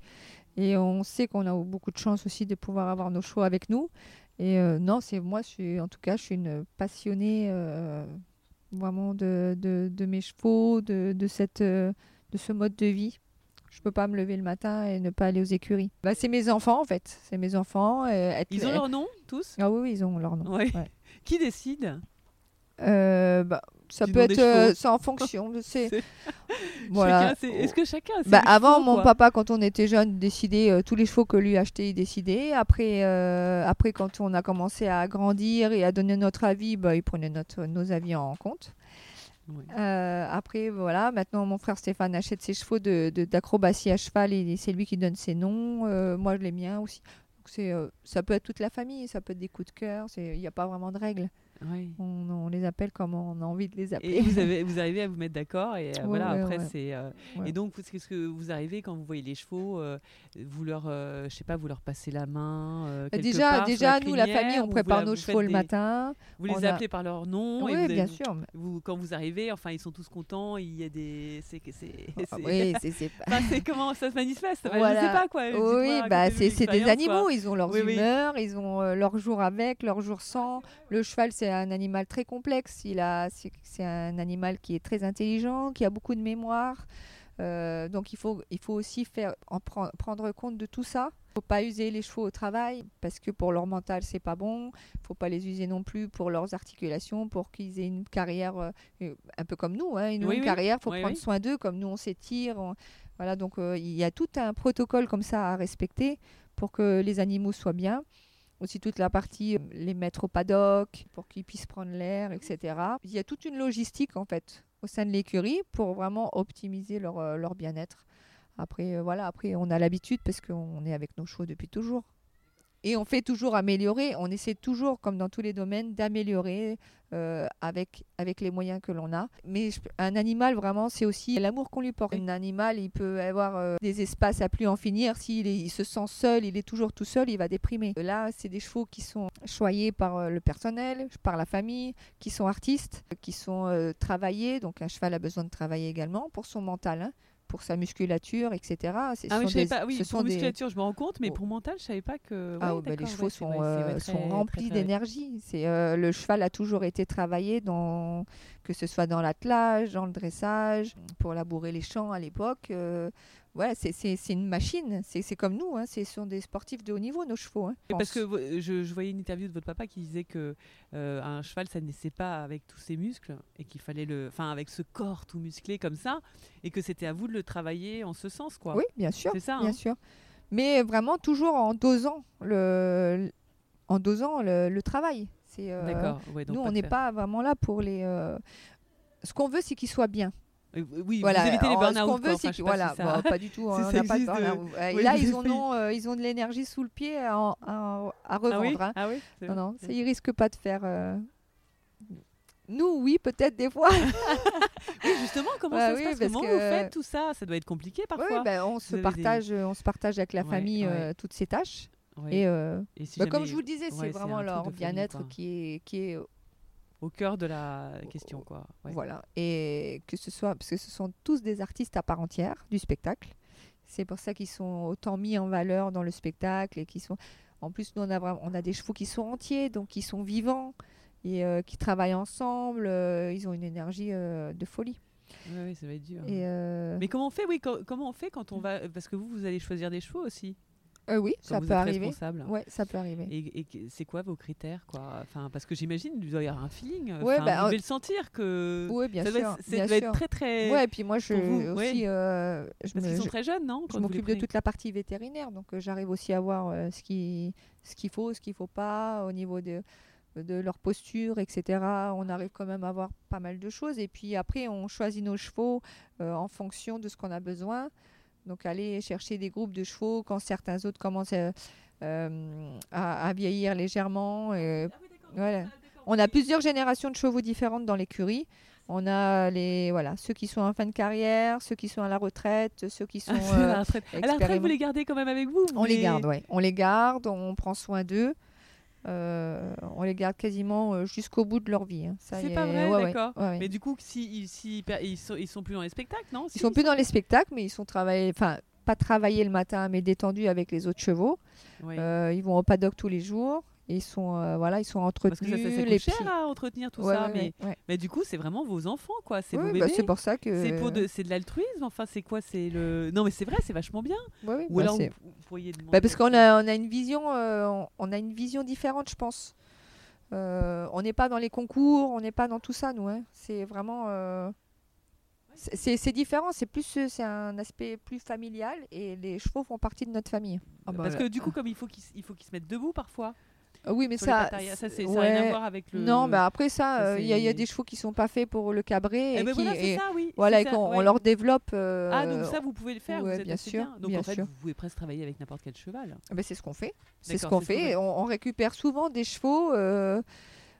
Et on sait qu'on a beaucoup de chance aussi de pouvoir avoir nos chevaux avec nous. Et euh, non, c'est moi, je suis en tout cas, je suis une passionnée euh, vraiment de, de, de mes chevaux, de, de cette euh, de ce mode de vie. Je peux pas me lever le matin et ne pas aller aux écuries. Bah, c'est mes enfants en fait, c'est mes enfants. euh, être- Ils ont leur nom tous? Ah oui, oui, ils ont leur nom. Ouais. Ouais. Qui décide? Euh, bah, ça peut être euh, c'est en fonction C'est- voilà. Est-ce que chacun a ses Bah, avant, chevaux, mon papa, quand on était jeune, décidait euh, tous les chevaux que lui achetait, il décidait. Après, euh, après, quand on a commencé à grandir et à donner notre avis, bah, il prenait notre, nos avis en compte. Euh, après, voilà, maintenant, mon frère Stéphane achète ses chevaux de- d'acrobatie à cheval et c'est lui qui donne ses noms. Moi, je les miens aussi. Donc, c'est, ça peut être toute la famille, ça peut être des coups de cœur. Il n'y a pas vraiment de règles. Ouais. On, on les appelle comme on a envie de les appeler. Et vous, avez, vous arrivez à vous mettre d'accord et euh, Ouais, voilà ouais, après ouais. c'est euh, et donc qu'est-ce que vous arrivez quand vous voyez les chevaux euh, vous leur euh, je sais pas vous leur passez la main euh, Bah, déjà, part déjà la nous, la famille, on vous prépare la- nos vous chevaux faites le des- matin. vous les a- appelez par leur nom et Oui, vous bien avez- sûr. vous, quand vous arrivez enfin ils sont tous contents il y a des c'est que c'est Ah, oui, c'est Enfin, comment ça se manifeste? Enfin, je Voilà. sais pas quoi Oui, bah, c'est des animaux, ils ont leurs Oui, oui. humeurs, ils ont leurs jours avec, leurs jours sans. Le cheval, c'est c'est un animal très complexe. Il a, c'est, un animal qui est très intelligent, qui a beaucoup de mémoire. Euh, donc il faut, il faut aussi faire, en pre- prendre compte de tout ça. Il ne faut pas user les chevaux au travail parce que pour leur mental c'est pas bon. Il ne faut pas les user non plus pour leurs articulations, pour qu'ils aient une carrière euh, un peu comme nous, hein, une Oui, carrière. Il faut Oui, prendre soin d'eux comme nous on s'étire. on- Voilà donc euh, il y a tout un protocole comme ça à respecter pour que les animaux soient bien. Aussi toute la partie euh, les mettre au paddock pour qu'ils puissent prendre l'air, etc. Il y a toute une logistique en fait au sein de l'écurie pour vraiment optimiser leur, euh, leur bien-être. Après, euh, voilà, après on a l'habitude parce qu'on est avec nos chevaux depuis toujours. Et on fait toujours améliorer, on essaie toujours, comme dans tous les domaines, d'améliorer euh, avec, avec les moyens que l'on a. Mais je- un animal, vraiment, c'est aussi l'amour qu'on lui porte. Un animal, il peut avoir euh, des espaces à plus en finir. S'il est- il se sent seul, il est toujours tout seul, il va déprimer. Là, c'est des chevaux qui sont choyés par euh, le personnel, par la famille, qui sont artistes, qui sont euh, travaillés. Donc un cheval a besoin de travailler également pour son mental, hein, pour sa musculature, etc. Ce Ah oui, sont je des- pas. Oui, ce pour sont des- musculature, je me rends compte, mais Oh. pour mental, je savais pas que. ah Ouais, bah, les chevaux ouais, sont, vrai, euh, sont très, remplis d'énergie. C'est euh, le cheval a toujours été travaillé dans que ce soit dans l'attelage, dans le dressage, pour labourer les champs à l'époque. euh, voilà, c'est- une machine. C'est comme nous. Hein, ce sont des sportifs de haut niveau nos chevaux. hein, Parce que je, je voyais une interview de votre papa qui disait que euh, un cheval ça ne naissait pas avec tous ses muscles et qu'il fallait le, enfin avec ce corps tout musclé comme ça et que c'était à vous de le travailler en ce sens quoi. oui, bien sûr, C'est ça. bien hein. sûr. Mais vraiment toujours en dosant le en dosant le, le travail. Euh, D'accord. Ouais, nous on n'est pas vraiment là pour les. euh, Ce qu'on veut, c'est qu'ils soient bien. Euh, Oui, voilà, vous évitez les burn-out. ce qu'on quoi. veut, Enfin, c'est pas voilà, ça- bon, pas du tout, si hein, on pas de oui, là, ils en ont, euh, ils ont de l'énergie sous le pied à, à- à Ah revendre. oui. hein. Ah oui. Non, non, ça, ils risquent pas de faire. euh, Nous, oui, peut-être des fois. Oui, justement, comment Bah ça se passe? Comment que- vous faites tout ça? Ça doit être compliqué parfois. ben, on se des- partage, on se partage avec la Ouais, famille euh, toutes ces tâches. Et, Et si bah, comme je vous le disais, c'est vraiment leur bien-être qui est au cœur de la question quoi. Ouais. Voilà. Et que ce soit, parce que ce sont tous des artistes à part entière du spectacle. C'est pour ça qu'ils sont autant mis en valeur dans le spectacle et qui sont. En plus, nous, on a, on a des chevaux qui sont entiers, donc qui sont vivants et euh, qui travaillent ensemble. euh, ils ont une énergie euh, de folie. Ouais, ça va être dur. Et, euh, Mais comment on fait Oui, co- comment on fait quand on va Parce que vous, vous allez choisir des chevaux aussi? Euh, oui, ça peut arriver. Ouais, ça peut arriver. Et, c'est quoi vos critères quoi? Enfin, parce que j'imagine il doit y avoir un feeling. Ouais, Enfin, bah, vous devez le sentir que. Oui, bien ça doit sûr. bien doit sûr. être très très. Ouais, et puis moi, je vous, aussi, ouais. euh, je Parce qu'ils sont très jeunes, non je m'occupe de toute la partie vétérinaire, donc euh, j'arrive aussi à voir ce qui ce qu'il faut, ce qu'il faut pas au niveau de de leur posture, etc. On arrive quand même à voir pas mal de choses. Et puis après, on choisit nos chevaux en fonction de ce qu'on a besoin. Donc aller chercher des groupes de chevaux quand certains autres commencent euh, euh, à, à vieillir légèrement. euh, voilà. On a plusieurs générations de chevaux différentes dans l'écurie. On a les voilà ceux qui sont en fin de carrière, ceux qui sont à la retraite, ceux qui sont à la euh, retraite. À la retraite, vous les gardez quand même avec vous on les garde, ouais. On les garde, on prend soin d'eux. Euh, on les garde quasiment euh, jusqu'au bout de leur vie. hein. C'est pas est, vrai, ouais, d'accord. ouais, ouais. Mais du coup, si, ils- si, ils, sont, ils sont plus dans les spectacles, non? Ils sont plus dans les spectacles, mais ils sont travaillés, enfin pas travaillés le matin, mais détendus avec les autres chevaux. Euh, ils vont au paddock tous les jours. Ils sont, euh, voilà, ils sont Parce entretenus. que ça, ça, les cher pieds- à entretenir tout Ouais, ça. ouais, mais, ouais, mais du coup, c'est vraiment vos enfants, quoi. C'est vos bah, bébés. c'est pour ça que. C'est pour de, c'est de l'altruisme, enfin c'est quoi C'est le non mais c'est vrai, c'est vachement bien. Ou bah, alors vous, vous pourriez demander. Bah, parce qu'on a, on a une vision, euh, on, on a une vision différente, je pense. Euh, on n'est pas dans les concours, on n'est pas dans tout ça, nous. hein. C'est vraiment, c'est- différent. C'est plus, c'est un aspect plus familial et les chevaux font partie de notre famille. Ah bah, parce là- que du coup, comme il faut qu'ils il faut qu'ils se mettent debout parfois. Ah oui, mais ça, arrière, ça, c'est- ça rien à voir avec le. Non, bah après ça, euh, il y, a- y des chevaux qui sont pas faits pour le cabré et qui, voilà, c'est et- ça, oui. voilà, et qu'on ouais. leur développe. euh, Ah donc ça vous pouvez le faire, ouais, vous êtes bien assez sûr, bien. Donc bien en fait, sûr. vous pouvez presque travailler avec n'importe quel cheval. Ben, c'est ce qu'on fait. C'est ce qu'on fait. On, on récupère souvent des chevaux, euh,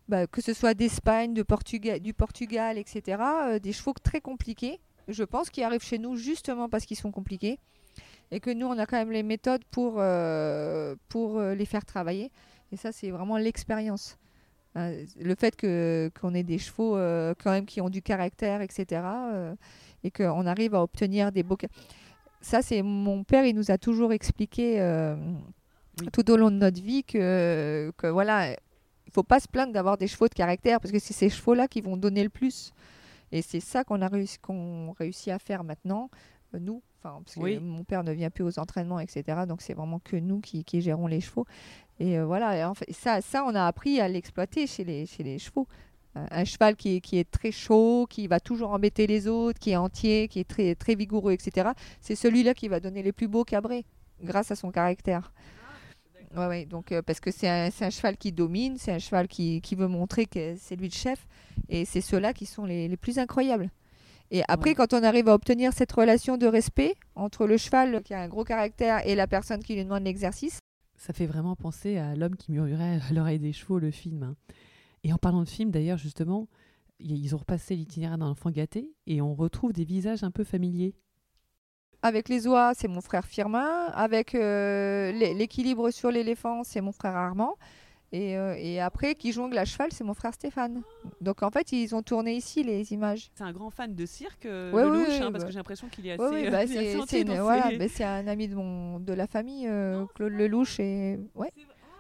bah, que ce soit d'Espagne, de Portugal, du Portugal, etc. des chevaux très compliqués, je pense, qui arrivent chez nous justement parce qu'ils sont compliqués. Et que nous, on a quand même les méthodes pour, pour les faire travailler. Et ça, c'est vraiment l'expérience. Euh, le fait que qu'on ait des chevaux euh, quand même qui ont du caractère, etc. euh, et qu'on arrive à obtenir des beaux... Ça, c'est mon père, il nous a toujours expliqué Oui. tout au long de notre vie que, que voilà, faut pas se plaindre d'avoir des chevaux de caractère parce que c'est ces chevaux-là qui vont donner le plus. Et c'est ça qu'on a réussi, qu'on réussit à faire maintenant, nous. Enfin, parce que Oui. mon père ne vient plus aux entraînements, etc. Donc c'est vraiment que nous qui, qui gérons les chevaux. Et euh, voilà, et en fait, ça, ça, on a appris à l'exploiter chez les, chez les chevaux. Un, un cheval qui est, qui est très chaud, qui va toujours embêter les autres, qui est entier, qui est très, très vigoureux, etc. C'est celui-là qui va donner les plus beaux cabrets, grâce à son caractère. Ouais, ouais, donc, euh, parce que c'est un, un cheval qui domine, c'est un cheval qui, qui veut montrer que c'est lui le chef. Et c'est ceux-là qui sont les, les plus incroyables. Et après, Ouais. quand on arrive à obtenir cette relation de respect entre le cheval qui a un gros caractère et la personne qui lui demande l'exercice, Ça fait vraiment penser à L'homme qui murmurait à l'oreille des chevaux, le film. hein. Et en parlant de film, d'ailleurs, justement, ils ont repassé l'itinéraire d'un enfant gâté et on retrouve des visages un peu familiers. avec les oies, c'est mon frère Firmin. Avec euh, l'é- l'équilibre sur l'éléphant, c'est mon frère Armand. Et, euh, et après, qui jongle à cheval, c'est mon frère Stéphane. Donc en fait, ils ont tourné ici les images. C'est un grand fan de cirque, euh, Ouais, Lelouch, ouais, hein, ouais, parce bah. que j'ai l'impression qu'il est assez, Oui, oui, euh, bah, il est c'est c'est voilà, ses- bah, c'est un ami de, mon, de la famille, euh, Claude Lelouch. Et, ouais.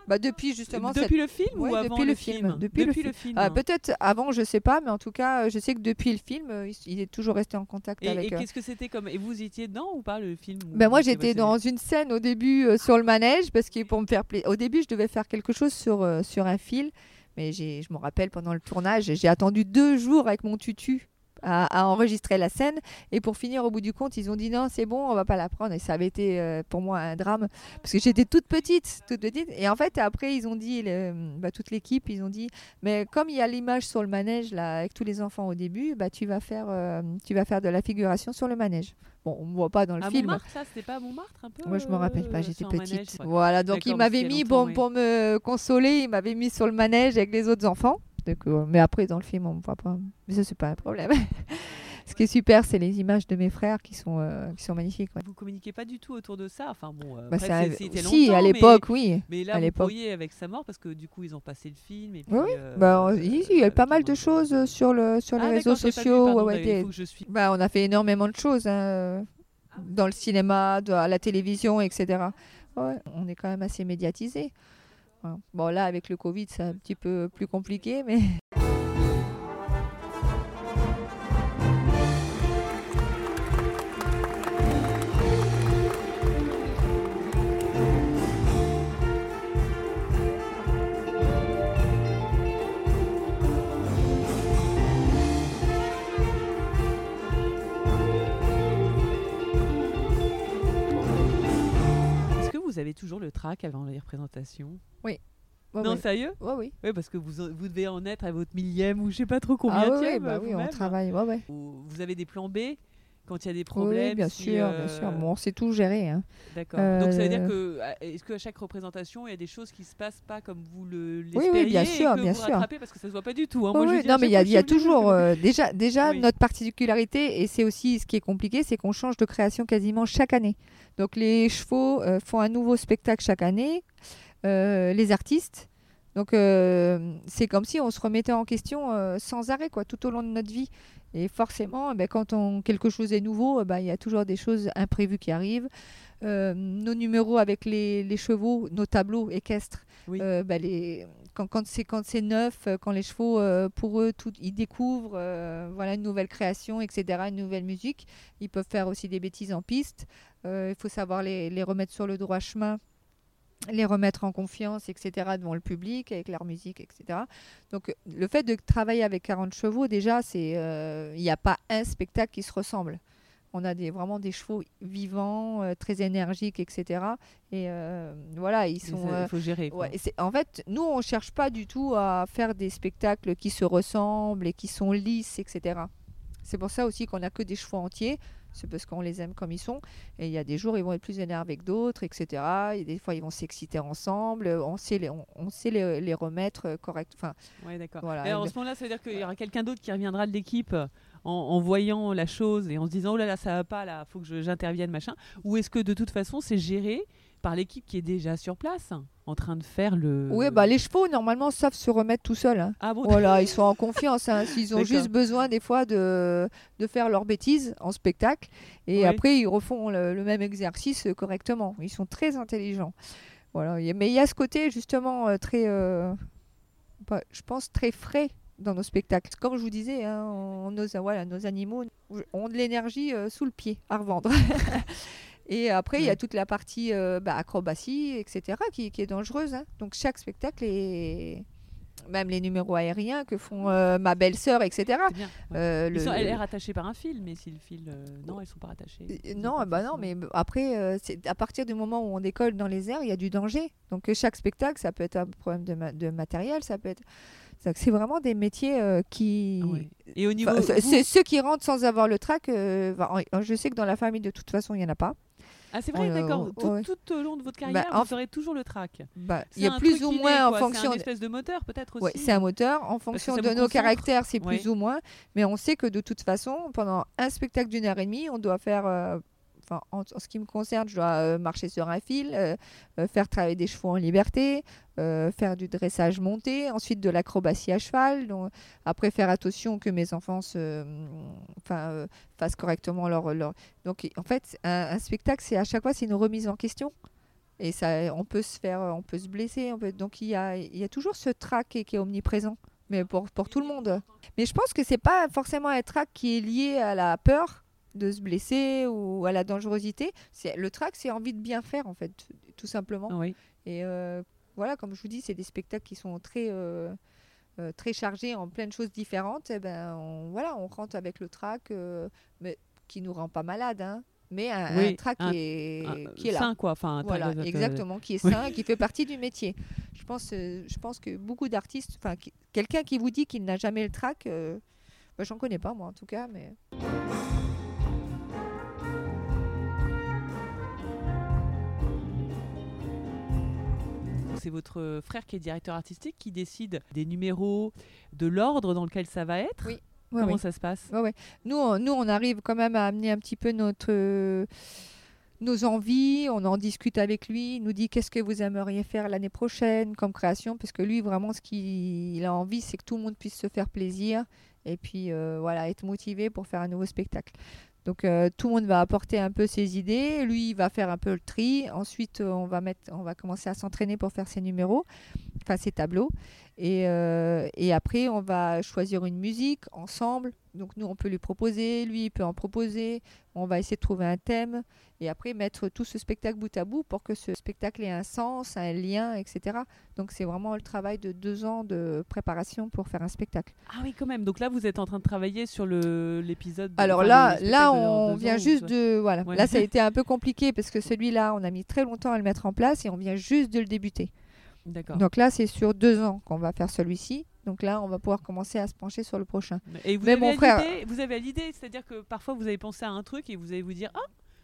Bah, depuis justement cette- Depuis le film Ouais, ou avant depuis le le film, film? Depuis le film. film. Ah, hein. Peut-être avant, je sais pas, mais en tout cas, euh, je sais que depuis le film, euh, il, est toujours resté en contact Et, avec. et euh, qu'est-ce que c'était comme Et vous étiez dedans ou pas le film Ben moi j'étais dans une scène au début euh, sur le manège parce que pour me faire plaisir. Au début je devais faire quelque chose sur, euh, sur un fil, mais je me rappelle pendant le tournage j'ai attendu deux jours avec mon tutu à, à enregistrer la scène. Et pour finir au bout du compte ils ont dit non c'est bon on va pas la prendre. Et ça avait été euh, pour moi un drame. Parce que j'étais toute petite toute petite. Et en fait après ils ont dit le- bah, toute l'équipe ils ont dit mais comme il y a l'image sur le manège là avec tous les enfants au début bah tu vas faire euh, tu vas faire de la figuration sur le manège. Bon on me voit pas dans le À film. Montmartre, ça, c'était pas à Montmartre un peu moi, je me rappelle pas, euh, j'étais manège, petite. Voilà, donc il m'avait mis pour me consoler, il m'avait mis sur le manège avec les autres enfants. Euh, mais après, dans le film, on me voit pas. Mais ça, c'est pas un problème. Ce qui est super, c'est les images de mes frères qui sont, euh, qui sont magnifiques. ouais. Vous communiquez pas du tout autour de ça. Enfin bon, euh, Bah, c'était si, à l'époque, oui. Mais là, à vous pourriez avec sa mort parce que du coup, ils ont passé le film. Et puis, Oui, euh, Bah, on- euh, il y a eu pas avec mal de choses euh, sur, le, sur les Ah, réseaux pas vu, sociaux. pardon, ouais, des- je suis. bah, on a fait énormément de choses hein, euh, dans le cinéma, à la télévision, etc. Ouais, on est quand même assez médiatisé. Voilà. Bon, là, avec le Covid, c'est un petit peu plus compliqué, mais. Est-ce que vous avez toujours le track avant les représentations? Ouais, Non, ouais. sérieux? Ouais, oui. Oui, parce que vous, vous devez en être à votre millième ou je sais pas trop combien Ah oui, oui, bah oui, on vous-même. travaille. Ouais, ouais. Ou Vous avez des plans B quand il y a des Oui, problèmes bien si, sûr, euh, bien sûr. Bon, on sait tout gérer. hein. D'accord. Donc ça veut dire Euh, que euh, est-ce qu'à chaque représentation il y a des choses qui se passent pas comme vous le oui, l'espériez bien et sûr, que bien vous sûr. rattrapez? Parce que ça se voit pas du tout. hein. Oui, Moi, oui, non, mais il y a, y toujours euh, déjà, déjà Oui. notre particularité et c'est aussi ce qui est compliqué, c'est qu'on change de création quasiment chaque année. Donc les chevaux euh, font un nouveau spectacle chaque année, euh, les artistes. Donc euh, c'est comme si on se remettait en question euh, sans arrêt quoi, tout au long de notre vie. Et forcément, eh ben, quand on, quelque chose est nouveau, eh ben, il y a toujours des choses imprévues qui arrivent. Euh, nos numéros avec les, les chevaux, nos tableaux équestres, Oui. euh, ben, les, quand, quand c'est quand c'est neuf, euh, quand les chevaux, euh, pour eux, tout, ils découvrent euh, voilà une nouvelle création, etc., une nouvelle musique. Ils peuvent faire aussi des bêtises en piste. Euh, il faut savoir les, les remettre sur le droit chemin les remettre en confiance, etc., devant le public, avec leur musique, etc. Donc, euh, le fait de travailler avec 40 chevaux, déjà, c'est il n'y a pas un spectacle qui se ressemble. On a des, vraiment des chevaux vivants, euh, très énergiques, etc. Et euh, voilà, ils sont. euh, il faut gérer. Ouais, en fait, nous, on cherche pas du tout à faire des spectacles qui se ressemblent et qui sont lisses, etc. C'est pour ça aussi qu'on n'a que des chevaux entiers. C'est parce qu'on les aime comme ils sont. Et il y a des jours, ils vont être plus énervés que d'autres, etc. Et des fois, ils vont s'exciter ensemble. On sait les, on, on sait les, les remettre euh, correct. Enfin, Ouais, d'accord. Voilà, Et alors, en ce moment-là, ça veut dire qu'il y aura quelqu'un d'autre qui reviendra de l'équipe euh, en, en voyant la chose et en se disant oh là là, ça va pas, là, faut que j'intervienne, machin. Ou est-ce que de toute façon, c'est géré par l'équipe qui est déjà sur place, en train de faire le. oui, bah, les chevaux, normalement, savent se remettre tout seuls. hein. Ah bon Voilà, ils sont en confiance. hein. Ils ont juste besoin des fois de, de faire leurs bêtises en spectacle. Et Ouais. après, ils refont le, le même exercice correctement. Ils sont très intelligents. Voilà. Mais il y a ce côté justement euh, très, euh, pas- je pense, très frais dans nos spectacles. Comme je vous disais, hein, on- nos, voilà, nos animaux ont de l'énergie euh, sous le pied à revendre. Et après, il y a toute la partie euh, bah, acrobatie, etc., qui, qui est dangereuse. hein. Donc chaque spectacle est... Même les numéros aériens que font euh, ma belle-sœur, etc. Bien. ouais. Euh, Ils le- sont- elle est rattachée par un fil, mais si le fil. euh, non, elles sont pas rattachées. Non, pas bah non, mais après, c'est à partir du moment où on décolle dans les airs, il y a du danger. Donc chaque spectacle, ça peut être un problème de, ma- de matériel, ça peut être. c'est vraiment des métiers euh, qui. Ah ouais. Et au niveau. Enfin, vous- ceux qui rentrent sans avoir le trac. euh, je sais que dans la famille, de toute façon, il y en a pas. Ah, c'est vrai, Euh, d'accord. Tout, ouais. tout au long de votre carrière, en vous aurez toujours le track. Bah, il y a un plus ou moins en fonction. C'est un de- espèce de moteur, peut-être aussi. Ouais, c'est un moteur. En fonction de nos concentre. caractères, c'est plus Ouais. ou moins. Mais on sait que de toute façon, pendant un spectacle d'une heure et demie, on doit faire. euh, Enfin, en, en ce qui me concerne, je dois euh, marcher sur un fil, euh, faire travailler des chevaux en liberté, euh, faire du dressage monté, ensuite de l'acrobatie à cheval. Donc, après, faire attention que mes enfants se, enfin, euh, fassent correctement leur, leur. Donc, en fait, un, un spectacle, c'est à chaque fois, c'est une remise en question. Et ça, on peut se faire, on peut se blesser. On peut... Donc il y a, il y a toujours ce trac qui est, qui est omniprésent, mais pour, pour tout le monde. Mais je pense que c'est pas forcément un trac qui est lié à la peur de se blesser ou à la dangerosité. C'est le trac, c'est envie de bien faire en fait, tout simplement. Oui. Et euh, voilà, comme je vous dis, c'est des spectacles qui sont très euh, euh, très chargés en plein de choses différentes. Et ben on, voilà, on rentre avec le trac, euh, mais qui nous rend pas malade, hein, mais un, Oui, un trac un- qui est, Un- qui est là. Sain, quoi. Enfin, Voilà, exactement, qui est sain, qui fait partie du métier. Je pense, je pense que beaucoup d'artistes, enfin, quelqu'un qui vous dit qu'il n'a jamais le trac, bah, j'en connais pas moi en tout cas, mais C'est votre frère qui est directeur artistique qui décide des numéros, de l'ordre dans lequel ça va être. Oui. Comment ça se passe? Nous, on, nous, on arrive quand même à amener un petit peu notre, euh, nos envies. On en discute avec lui. Il nous dit qu'est-ce que vous aimeriez faire l'année prochaine comme création. Parce que lui, vraiment, ce qu'il a envie, c'est que tout le monde puisse se faire plaisir. Et puis, euh, voilà, être motivé pour faire un nouveau spectacle. Donc, euh, tout le monde va apporter un peu ses idées. Lui, il va faire un peu le tri. Ensuite, euh, on va, mettre, on va commencer à s'entraîner pour faire ses numéros, enfin, ses tableaux. Et, euh, et après, on va choisir une musique ensemble. Donc nous, on peut lui proposer, lui, il peut en proposer. On va essayer de trouver un thème et après mettre tout ce spectacle bout à bout pour que ce spectacle ait un sens, un lien, etc. Donc c'est vraiment le travail de deux ans de préparation pour faire un spectacle. Ah oui, quand même. Donc là, vous êtes en train de travailler sur l'épisode. de- Alors enfin, là, là, on vient ans, juste de voilà. Ouais. Là, ça a été un peu compliqué parce que celui-là, on a mis très longtemps à le mettre en place et on vient juste de le débuter. D'accord. Donc là, c'est sur deux ans qu'on va faire celui-ci. Donc là, on va pouvoir commencer à se pencher sur le prochain. Et vous Mais avez mon frère- vous avez l'idée, c'est-à-dire que parfois vous avez pensé à un truc et vous allez vous dire ah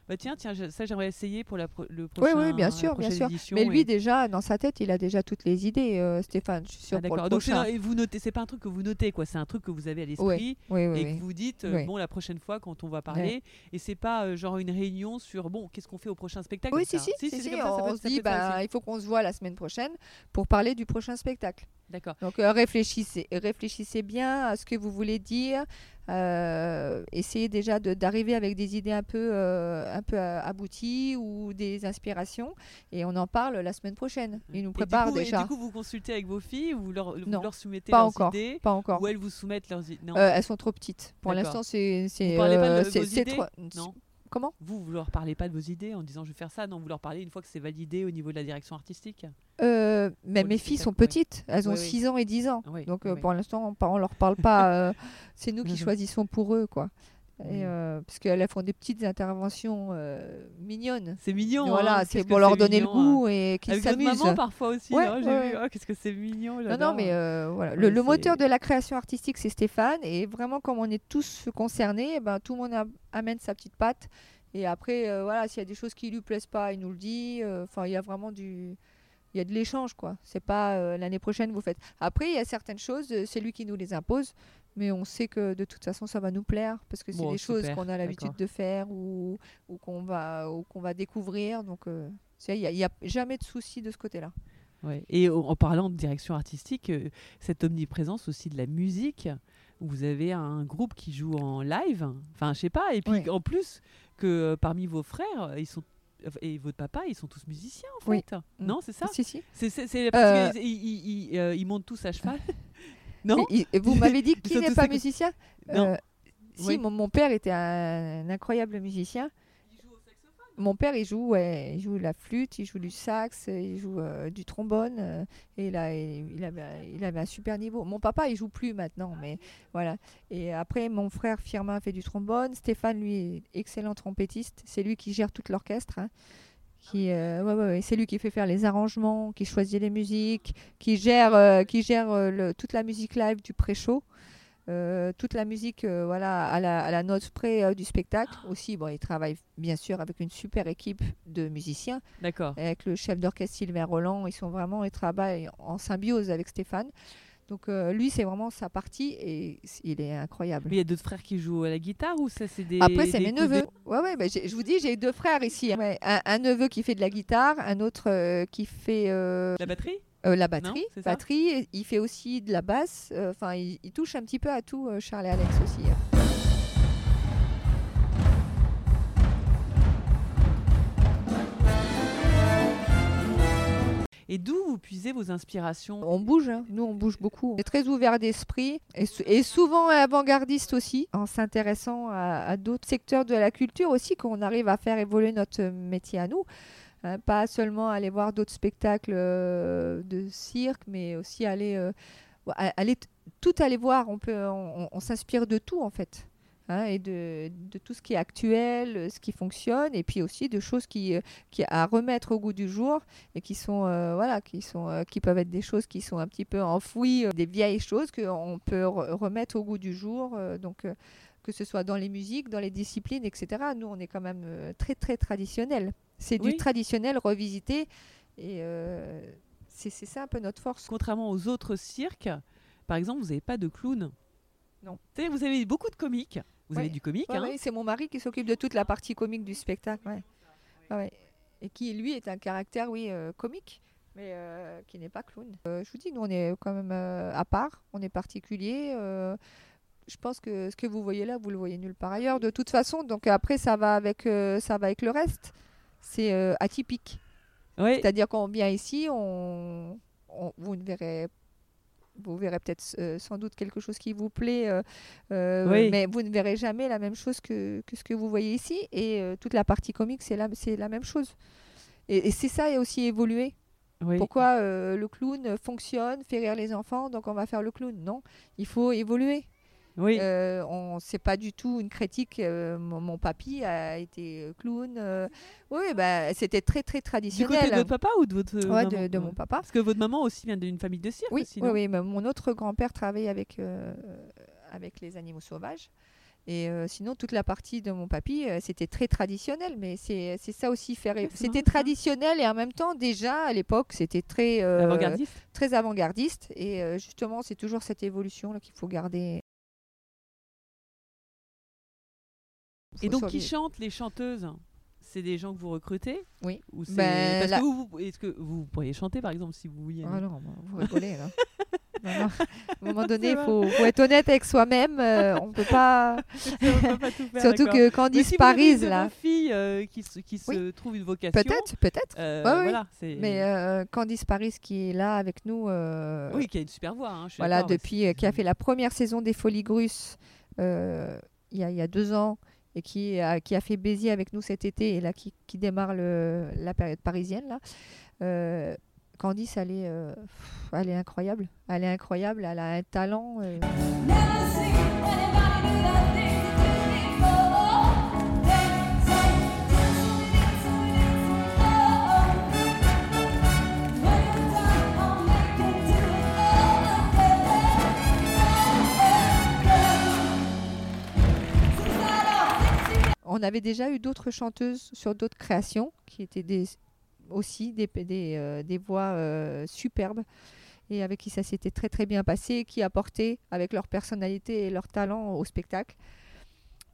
bah tiens tiens ça j'aimerais essayer pour la pro- le Oui, prochain. oui, bien la sûr, bien sûr. Mais lui, et- déjà, dans sa tête, il a déjà toutes les idées, euh, Stéphane. Je suis sûre Ah, pour le d'accord. Donc prochain. et vous notez, c'est pas un truc que vous notez quoi, c'est un truc que vous avez à l'esprit Oui, oui, et oui. que vous dites euh, Oui. bon la prochaine fois quand on va parler et c'est pas euh, genre une réunion sur bon qu'est-ce qu'on fait au prochain spectacle. Oui, si, si, si, ça on se dit, bah, il faut qu'on se voit la semaine prochaine pour parler du prochain spectacle. D'accord. Donc euh, réfléchissez, réfléchissez bien à ce que vous voulez dire. euh, essayez déjà d'arriver avec des idées un peu, euh, un peu abouties ou des inspirations. Et on en parle la semaine prochaine. Ils nous Et du préparent et déjà. du coup vous consultez avec vos filles, vous leur, vous Non, leur soumettez Pas leurs encore. idées Pas encore. ou elles vous soumettent leurs idées. Elles sont trop petites. Pour l'instant, c'est. Vous parlez pas de vos c'est- c'est idées trop- Non. Comment Vous, vous leur parlez pas de vos idées en disant je vais faire ça, non, vous leur parlez une fois que c'est validé au niveau de la direction artistique. Euh, mais mes les filles sont petites, elles ont Oui, oui. 6 ans et 10 ans. Oui, Donc euh, pour l'instant, on ne leur parle pas. euh, c'est nous qui choisissons pour eux. quoi. Et, euh, parce qu'elles font des petites interventions euh, mignonnes. C'est mignon. voilà, hein, c'est qu'est-ce pour leur c'est donner mignon, le goût et hein. qu'ils Avec s'amusent. maman parfois aussi. Ouais, hein, ouais, ouais. Oh, qu'est-ce que c'est mignon. Non, non, mais euh, voilà. Le, le c'est- moteur de la création artistique, c'est Stéphane. Et vraiment, comme on est tous concernés, eh ben, tout le monde amène sa petite patte. Et après, voilà, s'il y a des choses qui lui plaisent pas, il nous le dit. Enfin, il y a vraiment du. Il y a de l'échange, quoi. C'est pas euh, l'année prochaine, vous faites. Après, il y a certaines choses, euh, c'est lui qui nous les impose. Mais on sait que de toute façon, ça va nous plaire. Parce que c'est Bon, des choses qu'on a l'habitude de faire ou, ou qu'on va, ou qu'on va découvrir. Donc, euh, il n'y a, jamais de souci de ce côté-là. Ouais. Et en parlant de direction artistique, euh, cette omniprésence aussi de la musique, où vous avez un groupe qui joue en live, enfin je sais pas, et puis Ouais. en plus que euh, parmi vos frères, ils sont et votre papa, ils sont tous musiciens en fait. Non, c'est ça Si, si. C'est Euh. ils montent tous à cheval Non Et- et vous m'avez dit qui n'est pas musicien? Non. Euh, Si, Oui. mon, mon père était un, incroyable musicien. Mon père, il joue, ouais, il joue la flûte, il joue du sax, il joue euh, du trombone, euh, et il, a, il, avait, il avait un super niveau. Mon papa, il joue plus maintenant, mais voilà. Et après, mon frère Firmin fait du trombone. Stéphane, lui, est excellent trompettiste. C'est lui qui gère tout l'orchestre. hein. Qui, euh, ouais, ouais, ouais, c'est lui qui fait faire les arrangements, qui choisit les musiques, qui gère, euh, qui gère euh, le- toute la musique live du pré-show. Euh, toute la musique voilà, à, la, à la note près du spectacle aussi. Bon, il travaille bien sûr avec une super équipe de musiciens, D'accord. avec le chef d'orchestre Sylvain Roland. Ils sont vraiment, ils travaillent en symbiose avec Stéphane. Donc euh, lui, c'est vraiment sa partie et il est incroyable. Il y a d'autres frères qui jouent à la guitare ou ça c'est des. Après, c'est mes de- neveux. Ouais, ouais, bah, je vous dis, j'ai deux frères ici. hein. Ouais, un, un neveu qui fait de la guitare, un autre euh, qui fait euh, La batterie? la batterie. batterie, il fait aussi de la basse. Enfin, il, il touche un petit peu à tout, Charles et Alex aussi. Et d'où vous puisez vos inspirations? On bouge, hein. nous on bouge beaucoup. On est très ouvert d'esprit et, sou- et souvent avant-gardiste aussi, en s'intéressant à, d'autres secteurs de la culture aussi, qu'on arrive à faire évoluer notre métier à nous. Hein, pas seulement aller voir d'autres spectacles euh, de cirque, mais aussi aller, euh, tout aller voir. On s'inspire de tout en fait. Hein, et de, de tout ce qui est actuel, euh, ce qui fonctionne, et puis aussi de choses qui, euh, qui à remettre au goût du jour et qui sont euh, voilà qui sont euh, qui peuvent être des choses qui sont un petit peu enfouies des vieilles choses qu'on peut re- remettre au goût du jour donc que ce soit dans les musiques dans les disciplines etc nous on est quand même très très traditionnel c'est Oui. du traditionnel revisité et c'est ça un peu notre force Contrairement aux autres cirques, par exemple, vous n'avez pas de clown. Non. Vous avez beaucoup de comiques. Vous Ouais. avez du comique, Ouais, hein ouais, c'est mon mari qui s'occupe de toute la partie comique du spectacle et qui lui est un caractère oui euh, comique mais euh, qui n'est pas clown. Euh, je vous dis, nous on est quand même à part, on est particulier. je pense que ce que vous voyez là, vous le voyez nulle part ailleurs. De toute façon, donc après ça va avec ça va avec le reste. C'est atypique. C'est-à-dire qu'on vient ici, on, on- vous ne verrez vous verrez peut-être euh, sans doute quelque chose qui vous plaît, euh, euh, Oui. mais vous ne verrez jamais la même chose que, que ce que vous voyez ici. Et toute la partie comique, c'est la, c'est la même chose. Et, et c'est ça et aussi évoluer. Oui. Pourquoi le clown fonctionne, fait rire les enfants, donc on va faire le clown? Non, il faut évoluer. Oui. Euh, on c'est pas du tout une critique. euh, mon, mon papy a été euh, clown. euh, oui, bah, c'était très très du traditionnel. côté de votre papa ou de votre Ouais, maman de, de mon papa. Parce que votre maman aussi vient d'une famille de cirque Oui, aussi, oui, mais mon autre grand-père travaillait avec, avec les animaux sauvages. Et euh, sinon, toute la partie de mon papy, euh, c'était très traditionnel. Mais c'est ça aussi, faire. Ouais, c'était traditionnel et en même temps, déjà, à l'époque, c'était très, euh, Avant-gardiste très avant-gardiste. Et justement, c'est toujours cette évolution là qu'il faut garder. Et donc, qui chantent les chanteuses? C'est des gens que vous recrutez? Oui. Ou c'est- Ben, Parce la- que vous, vous- est-ce que vous pourriez chanter par exemple si vous vouliez? Ah non, vous rigolez là. Non, non. À un moment donné, il faut, faut être honnête avec soi-même. euh, on peut pas. On peut pas tout faire, Surtout d'accord. que Candice si vous Paris, une de là. vos filles euh, qui, se, qui se Oui. trouve une vocation. Peut-être, peut-être. euh, Ouais, oui. voilà, c'est. Mais Candice Paris qui est là avec nous, oui, qui a une super voix. hein, je suis voilà, depuis, qui a fait la première saison des Folies Grusses il y, a, il y a deux ans et qui a, qui a fait Béziers avec nous cet été et là qui, qui démarre le, la période parisienne là. Euh, Candice, elle est, euh, elle est incroyable. Elle est incroyable. Elle a un talent. euh, On avait déjà eu d'autres chanteuses sur d'autres créations qui étaient aussi des, euh, voix euh, superbes et avec qui ça s'était très très bien passé, qui apportaient avec leur personnalité et leur talent au spectacle.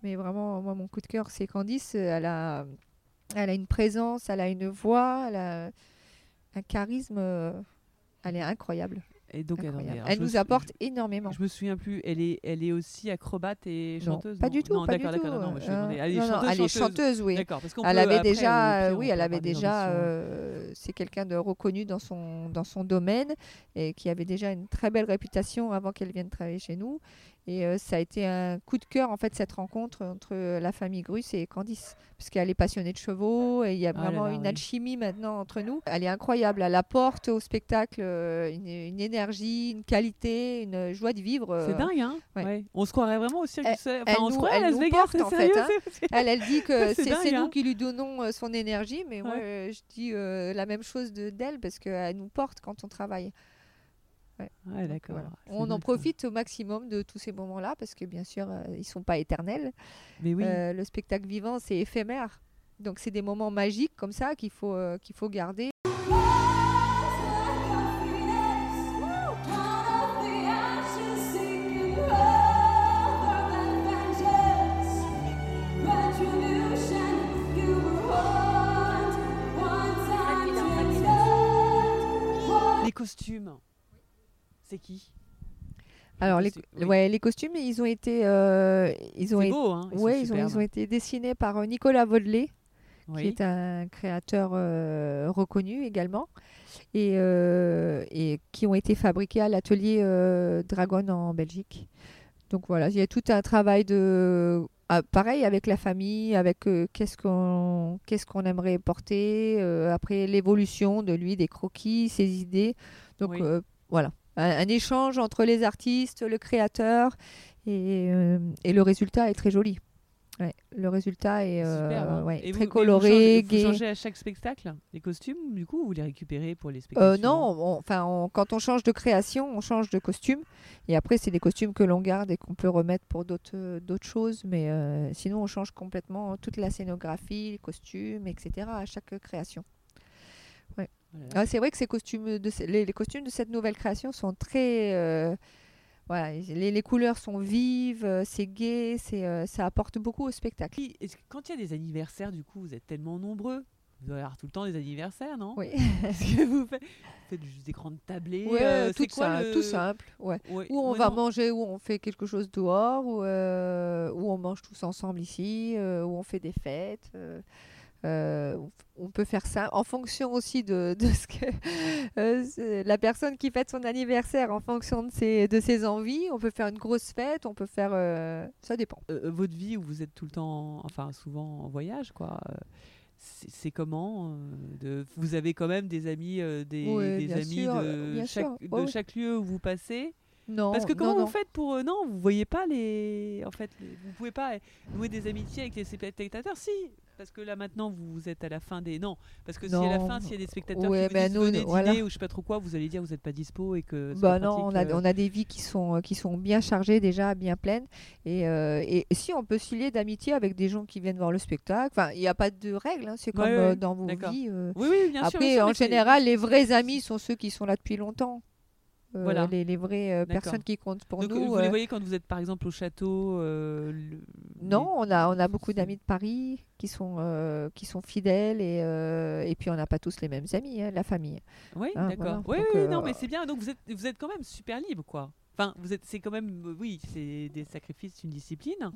Mais vraiment, moi, mon coup de cœur, c'est Candice. Elle a, elle a une présence, elle a une voix, elle a un charisme. euh, Elle est incroyable. Et donc, alors, Elle nous sou- apporte énormément. Je me souviens plus. Elle est, elle est aussi acrobate et Non, chanteuse. pas du tout, Non, d'accord, d'accord. Euh. Elle est non, chanteuse, elle est chanteuse. oui. D'accord, parce qu'on Elle peut, avait après, déjà, euh, oui, elle avait déjà. euh, c'est quelqu'un de reconnu dans son dans son domaine et qui avait déjà une très belle réputation avant qu'elle vienne travailler chez nous. Et euh, ça a été un coup de cœur en fait cette rencontre entre la famille Grus et Candice, parce qu'elle est passionnée de chevaux et il y a Ah là vraiment là, une oui. alchimie maintenant entre nous. Elle est incroyable, elle apporte au spectacle euh, une, une énergie, une qualité, une joie de vivre. C'est euh, dingue, hein ouais. Ouais. On se croirait vraiment au elle Enfin, on se nous- croirait à elle Las Vegas, porte, c'est en fait, hein. c'est- Elle, elle dit que C'est c'est c'est nous hein. qui lui donnons son énergie, mais moi Ouais. euh, je dis euh, la même chose de d'elle parce qu'elle nous porte quand on travaille. Ouais, Donc, d'accord. voilà. C'est On en ça. profite au maximum de tous ces moments-là parce que bien sûr euh, ils sont pas éternels. Mais oui. Euh, le spectacle vivant c'est éphémère, donc c'est des moments magiques comme ça qu'il faut euh, qu'il faut garder. C'est qui? Alors les, oui. ouais, les costumes ils ont été euh, ils ont été beau, hein ils sont ouais, ils ont, ils superbes. ont été dessinés par euh, Nicolas Vaudelet. Oui. qui est un créateur euh, reconnu également, et, euh, et qui ont été fabriqués à l'atelier Dragon en Belgique. Donc voilà, il y a tout un travail de... ah, pareil avec la famille, avec euh, qu'est-ce qu'on qu'est-ce qu'on aimerait porter, euh, après l'évolution de lui, des croquis, ses idées. Donc Oui. euh, voilà, un, un échange entre les artistes, le créateur, et, euh, et le résultat est très joli. Ouais, le résultat est euh, hein. ouais, Et très vous- coloré, vous changez, gai. Vous changez à chaque spectacle les costumes, du coup, ou vous les récupérez pour les Euh, spectacles non, suivants on- enfin, on- quand on change de création, on change de costume. Et après, c'est des costumes que l'on garde et qu'on peut remettre pour d'autres euh, d'autres choses. Mais euh, sinon, on change complètement toute la scénographie, les costumes, etc. à chaque création. Ah, c'est vrai que ces costumes de, ce- les, les costumes de cette nouvelle création sont très. euh, voilà, les, les couleurs sont vives, euh, c'est gai, c'est, euh, ça apporte beaucoup au spectacle. Quand il y a des anniversaires, du coup, vous êtes tellement nombreux. Vous allez avoir tout le temps des anniversaires, non? Oui. Est-ce que vous faites, vous faites juste des grandes tablées Ouais, euh, tout, quoi le- tout simple. Ouais. Ouais, Où on ouais, va non. manger, où on fait quelque chose dehors, où, euh, où on mange tous ensemble ici, où on fait des fêtes. Euh, on peut faire ça en fonction aussi de, de ce que euh, la personne qui fête son anniversaire, en fonction de ses, de ses envies. On peut faire une grosse fête, on peut faire. euh, ça dépend. Votre vie où vous êtes tout le temps, enfin souvent en voyage, quoi. C'est comment de, Vous avez quand même des amis, des, amis sûr, de, chaque, de lieu où vous passez? Non, Parce que comment non. vous faites pour euh, non, vous voyez pas les, en fait, les- vous pouvez pas nouer des amitiés avec les spectateurs, si. Parce que là maintenant vous êtes à la fin des non, parce que si à la Non. fin s'il y a des spectateurs Ouais, qui disent nous, voilà. dîner ou je sais pas trop quoi, vous allez dire vous êtes pas dispo et que Bah non, on a, pratique, euh. on a des vies qui sont, qui sont bien chargées déjà, bien pleines. Et, euh, et si on peut se lier d'amitié avec des gens qui viennent voir le spectacle, enfin, il n'y a pas de règle, hein, c'est comme Ouais, euh, ouais, dans vos vies. euh. Oui oui bien sûr. Après, bien sûr, en général, les vrais amis sont ceux qui sont là depuis longtemps. Euh, Voilà. Les, les vraies euh, personnes qui comptent pour Donc, nous. vous les euh, voyez quand vous êtes par exemple au château le- Non, on a, on a beaucoup d'amis de Paris qui sont, euh, qui sont fidèles et, euh, et puis on n'a pas tous les mêmes amis, hein, la famille. Oui, Ah, d'accord. voilà. Oui, oui, euh, non, mais c'est bien. Donc vous êtes, vous êtes quand même super libre, quoi. Enfin, vous êtes, c'est quand même, oui, c'est des sacrifices, une discipline,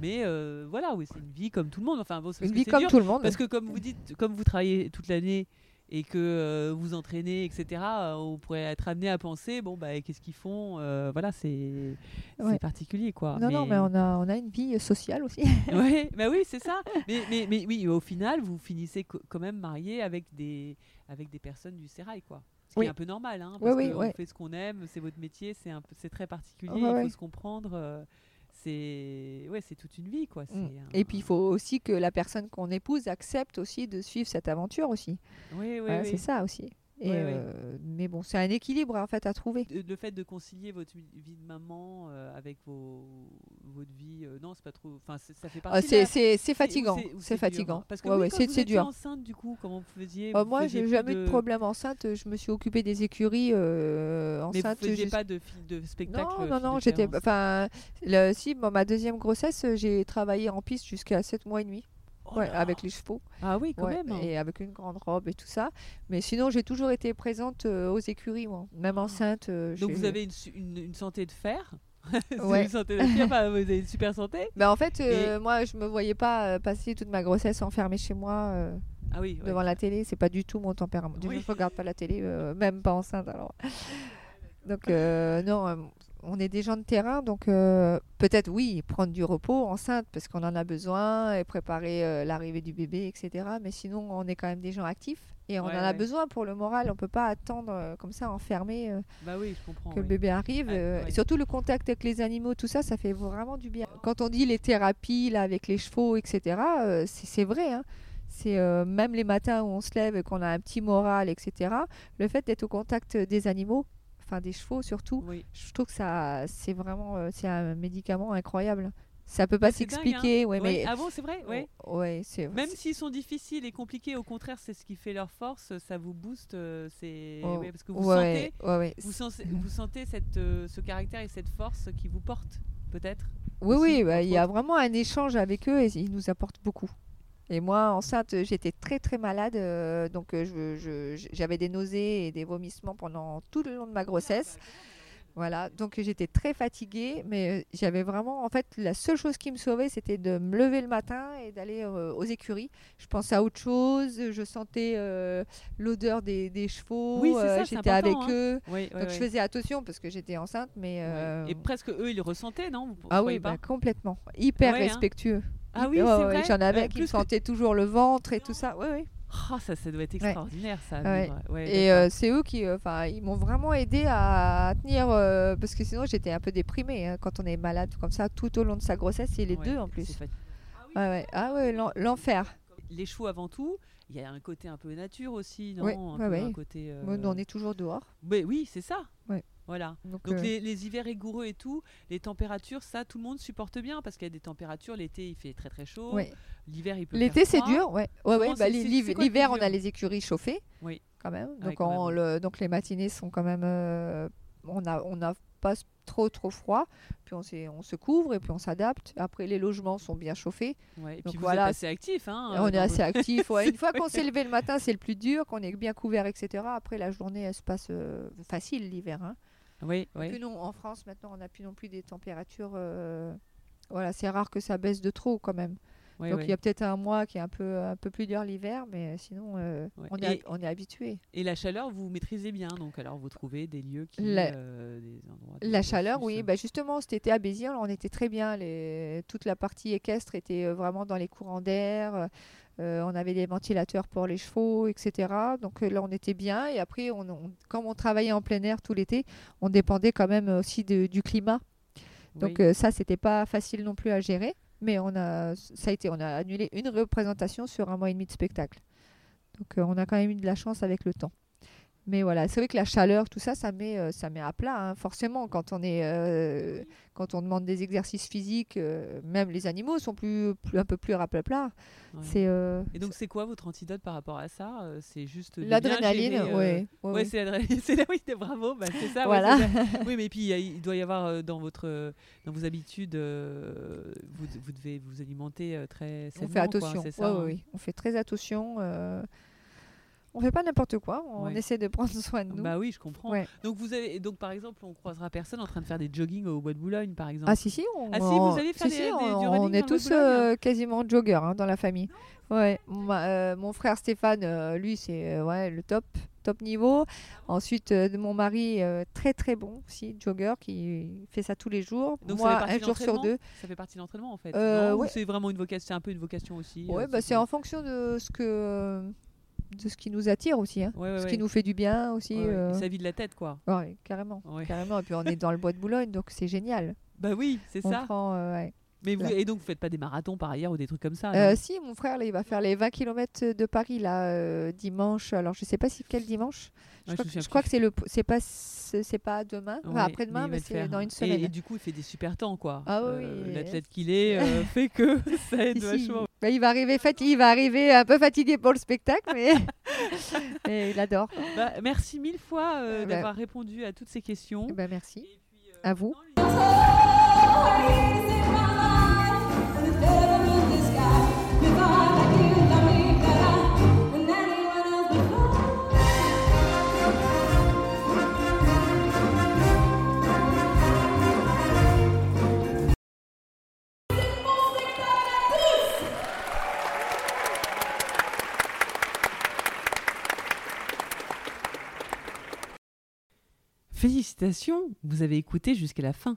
mais euh, voilà, oui, c'est une vie comme tout le monde. Enfin, bon, Une vie comme dur, tout le monde. Parce que comme vous dites, comme vous travaillez toute l'année et que euh, vous entraînez, etc., euh, on pourrait être amené à penser, bon, bah, qu'est-ce qu'ils font Euh, Voilà, c'est, Ouais. particulier, quoi. Non, non, mais on a, on a une vie sociale aussi. ouais, bah oui, c'est ça. Mais, mais, mais oui, au final, vous finissez quand même marié avec des, avec des personnes du sérail, quoi. Ce qui Oui. est un peu normal, hein, Oui, parce oui, qu'on ouais. fait ce qu'on aime, c'est votre métier, c'est très particulier, il faut se comprendre. C'est, ouais, c'est toute une vie, quoi. Mm. un- Et puis il faut aussi que la personne qu'on épouse accepte aussi de suivre cette aventure aussi. oui, oui, oui. C'est ça aussi. Et, Ouais, ouais. euh, Mais bon, c'est un équilibre en fait à trouver. Le fait de concilier votre vie de maman euh, avec vos, votre vie, euh, non, c'est pas trop. Enfin, ça fait Ah, partie. c'est la- c'est- fatigant. dur, fatigant. hein. Parce que Ouais, oui, quand c'est vous étiez dur. enceinte, du coup, comment vous faisiez? Euh, Vous moi, j'ai jamais eu de de problème enceinte. Je me suis occupée des écuries euh, Mais vous enceinte. faisiez pas de, fil- de spectacle Non, non, non, j'étais. enceinte Enfin, si, bon, ma deuxième grossesse, j'ai travaillé en piste jusqu'à 7 mois et demi. Oh ouais, avec les chevaux. Ah oui, quand Ouais, même. Et avec une grande robe et tout ça. Mais sinon, j'ai toujours été présente euh, aux écuries, moi. Même enceinte. euh, Ah. Donc vous avez une, su- une, une santé de fer? Ouais. une santé de fer, enfin, vous avez une super santé? Bah, en fait, euh, moi, je me voyais pas passer toute ma grossesse enfermée chez moi Ah oui, devant la télé. C'est pas du tout mon tempérament. Déjà, Oui. je regarde pas la télé, même pas enceinte. Alors. Donc, non, on est des gens de terrain. Donc, euh, peut-être, oui, prendre du repos enceinte parce qu'on en a besoin et préparer euh, l'arrivée du bébé, etc. Mais sinon, on est quand même des gens actifs et on Ouais, en a ouais. besoin pour le moral. On peut pas attendre euh, comme ça, enfermé. Bah oui, que le bébé arrive. Ouais. et surtout le contact avec les animaux, tout ça, ça fait vraiment du bien. Quand on dit les thérapies là, avec les chevaux, etc., c'est vrai. hein. C'est même les matins où on se lève et qu'on a un petit moral, etc. Le fait d'être au contact des animaux, enfin des chevaux surtout, Oui. je trouve que ça, c'est vraiment, euh, c'est un médicament incroyable. Ça peut pas dingue, s'expliquer, ouais, Ouais. mais Ah bon, c'est vrai? Ouais. Oh, ouais, c'est Même s'ils sont difficiles et compliqués, au contraire, c'est ce qui fait leur force, ça vous booste. euh, C'est oh, ouais, parce que vous sentez, vous sentez, vous sentez cette, euh, ce caractère et cette force qui vous porte, peut-être. Oui, aussi, oui, bah, il y a vraiment un échange avec eux et ils nous apportent beaucoup. Et moi, enceinte, j'étais très très malade, euh, donc euh, j'avais des nausées et des vomissements pendant tout le long de ma grossesse. Voilà, donc j'étais très fatiguée, mais euh, j'avais vraiment, en fait, la seule chose qui me sauvait, c'était de me lever le matin et d'aller euh, aux écuries. Je pensais à autre chose, je sentais euh, l'odeur des, des chevaux, Oui, c'est euh, j'étais avec hein. eux. Oui, Donc je faisais attention parce que j'étais enceinte, mais... Et presque eux, ils le ressentaient, non? Vous ah oui, bah, complètement. Hyper Ouais, hein. Ah oui, ouais, c'est vrai J'en avais qui me sentaient toujours le ventre et tout ça. Oui, oui. Oh, ça, ça doit être extraordinaire, ça. Ouais. Ouais, Et euh, c'est eux qui, euh, enfin, ils m'ont vraiment aidé à tenir, euh, parce que sinon j'étais un peu déprimée hein, quand on est malade comme ça tout au long de sa grossesse et les deux en plus. Ah ouais, l'en- l'enfer. Les chevaux avant tout, il y a un côté un peu nature aussi, non? Un, ouais, peu ouais. un côté. Bon, nous, on est toujours dehors. mais oui, c'est ça. Voilà. Donc, Donc euh, les, les hivers rigoureux et tout, les températures, ça, tout le monde supporte bien parce qu'il y a des températures. L'été, il fait très très chaud. ouais. L'hiver, il peut. L'été c'est dur, ouais. Ouais, ouais, bah, L'hiver on a les écuries chauffées. Oui. Quand même. Ouais, Donc, quand on- même. le- donc les matinées sont quand même, euh, on a, on n'a pas trop trop froid. Puis on, on se couvre et puis on s'adapte. Après les logements sont bien chauffés. Ouais, Et Donc puis voilà, vous êtes assez actif. Hein, on est assez actif. ouais. Une fois qu'on s'est levé le matin, c'est le plus dur, qu'on est bien couvert, etc. Après, la journée, elle se passe euh, facile l'hiver. hein. Oui, oui. non, en France, maintenant, on n'a plus non plus des températures. euh, Voilà, c'est rare que ça baisse de trop quand même. oui, Donc il y a peut-être un mois qui est un peu, un peu plus dur l'hiver, mais sinon, euh, on, est, on est habitué. Et la chaleur, vous maîtrisez bien. Donc alors, vous trouvez des lieux qui. La- euh, des endroits La chaleur, oui. Bah justement, cet été à Béziers, on était très bien. Les... Toute la partie équestre était vraiment dans les courants d'air. Euh, on avait des ventilateurs pour les chevaux, etc. Donc euh, là, on était bien. Et après, on, on- comme on travaillait en plein air tout l'été, on dépendait quand même aussi de- du climat. Donc Oui. euh, ça, c'était pas facile non plus à gérer. Mais on a, ça a été, on a annulé une représentation sur un mois et demi de spectacle. Donc euh, on a quand même eu de la chance avec le temps. Mais voilà, c'est vrai que la chaleur, tout ça, ça met, euh, ça met à plat, hein, forcément. Quand on, est, euh, quand on demande des exercices physiques, euh, même les animaux sont plus, plus, un peu plus à plat plat. Ouais. C'est euh, Et donc, c'est quoi votre antidote par rapport à ça C'est juste. l'adrénaline, euh, ouais, ouais, Ouais, c'est l'adrénaline. C'est là, oui, c'est- bravo. Bah, c'est ça. Voilà. oui, mais puis il doit y avoir dans votre, dans vos habitudes, vous, vous devez vous alimenter très On sainement. fait quoi, attention. c'est Ouais, ça, ouais, hein. oui. On fait très attention. On fait pas n'importe quoi. On Ouais. essaie de prendre soin de nous. Bah oui, je comprends. Ouais. Donc vous avez, donc par exemple, on croisera personne en train de faire des jogging au bois de Boulogne, par exemple. Ah si si, on, Ah, si, on- vous allez faire si, des- si, des- on, du on est tous euh, quasiment joggers hein, dans la famille. Ouais, Ma- euh, mon frère Stéphane, euh, lui c'est ouais le top top niveau. Ensuite de mon mari très très bon aussi jogger qui fait ça tous les jours. Donc Moi un jour sur deux. Ça fait partie de l'entraînement en fait. Euh, ouais. c'est vraiment une vocation, c'est un peu une vocation aussi. Ouais, euh, bah, c'est en fonction de ce que de ce qui nous attire aussi, hein. Ouais, ouais, ce ouais. qui nous fait du bien aussi. Euh, Ça vide la tête, quoi. carrément, carrément. Et puis on est dans le bois de Boulogne, donc c'est génial. Bah oui, c'est ça. prend, euh, ouais. Mais vous, Ouais. et donc vous faites pas des marathons par ailleurs ou des trucs comme ça Euh, si, mon frère, là, il va faire les 20 km de Paris là euh, dimanche. Alors, je sais pas si quel dimanche? Je, Ouais, crois, que- je crois que c'est le, c'est pas, c'est pas demain, Ouais, il va mais c'est dans une Et- semaine. Et, du coup, il fait des super temps, quoi. Ah oui, Euh. L'athlète qu'il est euh, fait que ça aide si. vachement. Bah, il va arriver fatigué, il va arriver un peu fatigué pour le spectacle, mais, mais il adore. Bah, merci mille fois euh, d'avoir répondu à toutes ces questions. Eh ben, merci. Puis, À vous. Félicitations, vous avez écouté jusqu'à la fin.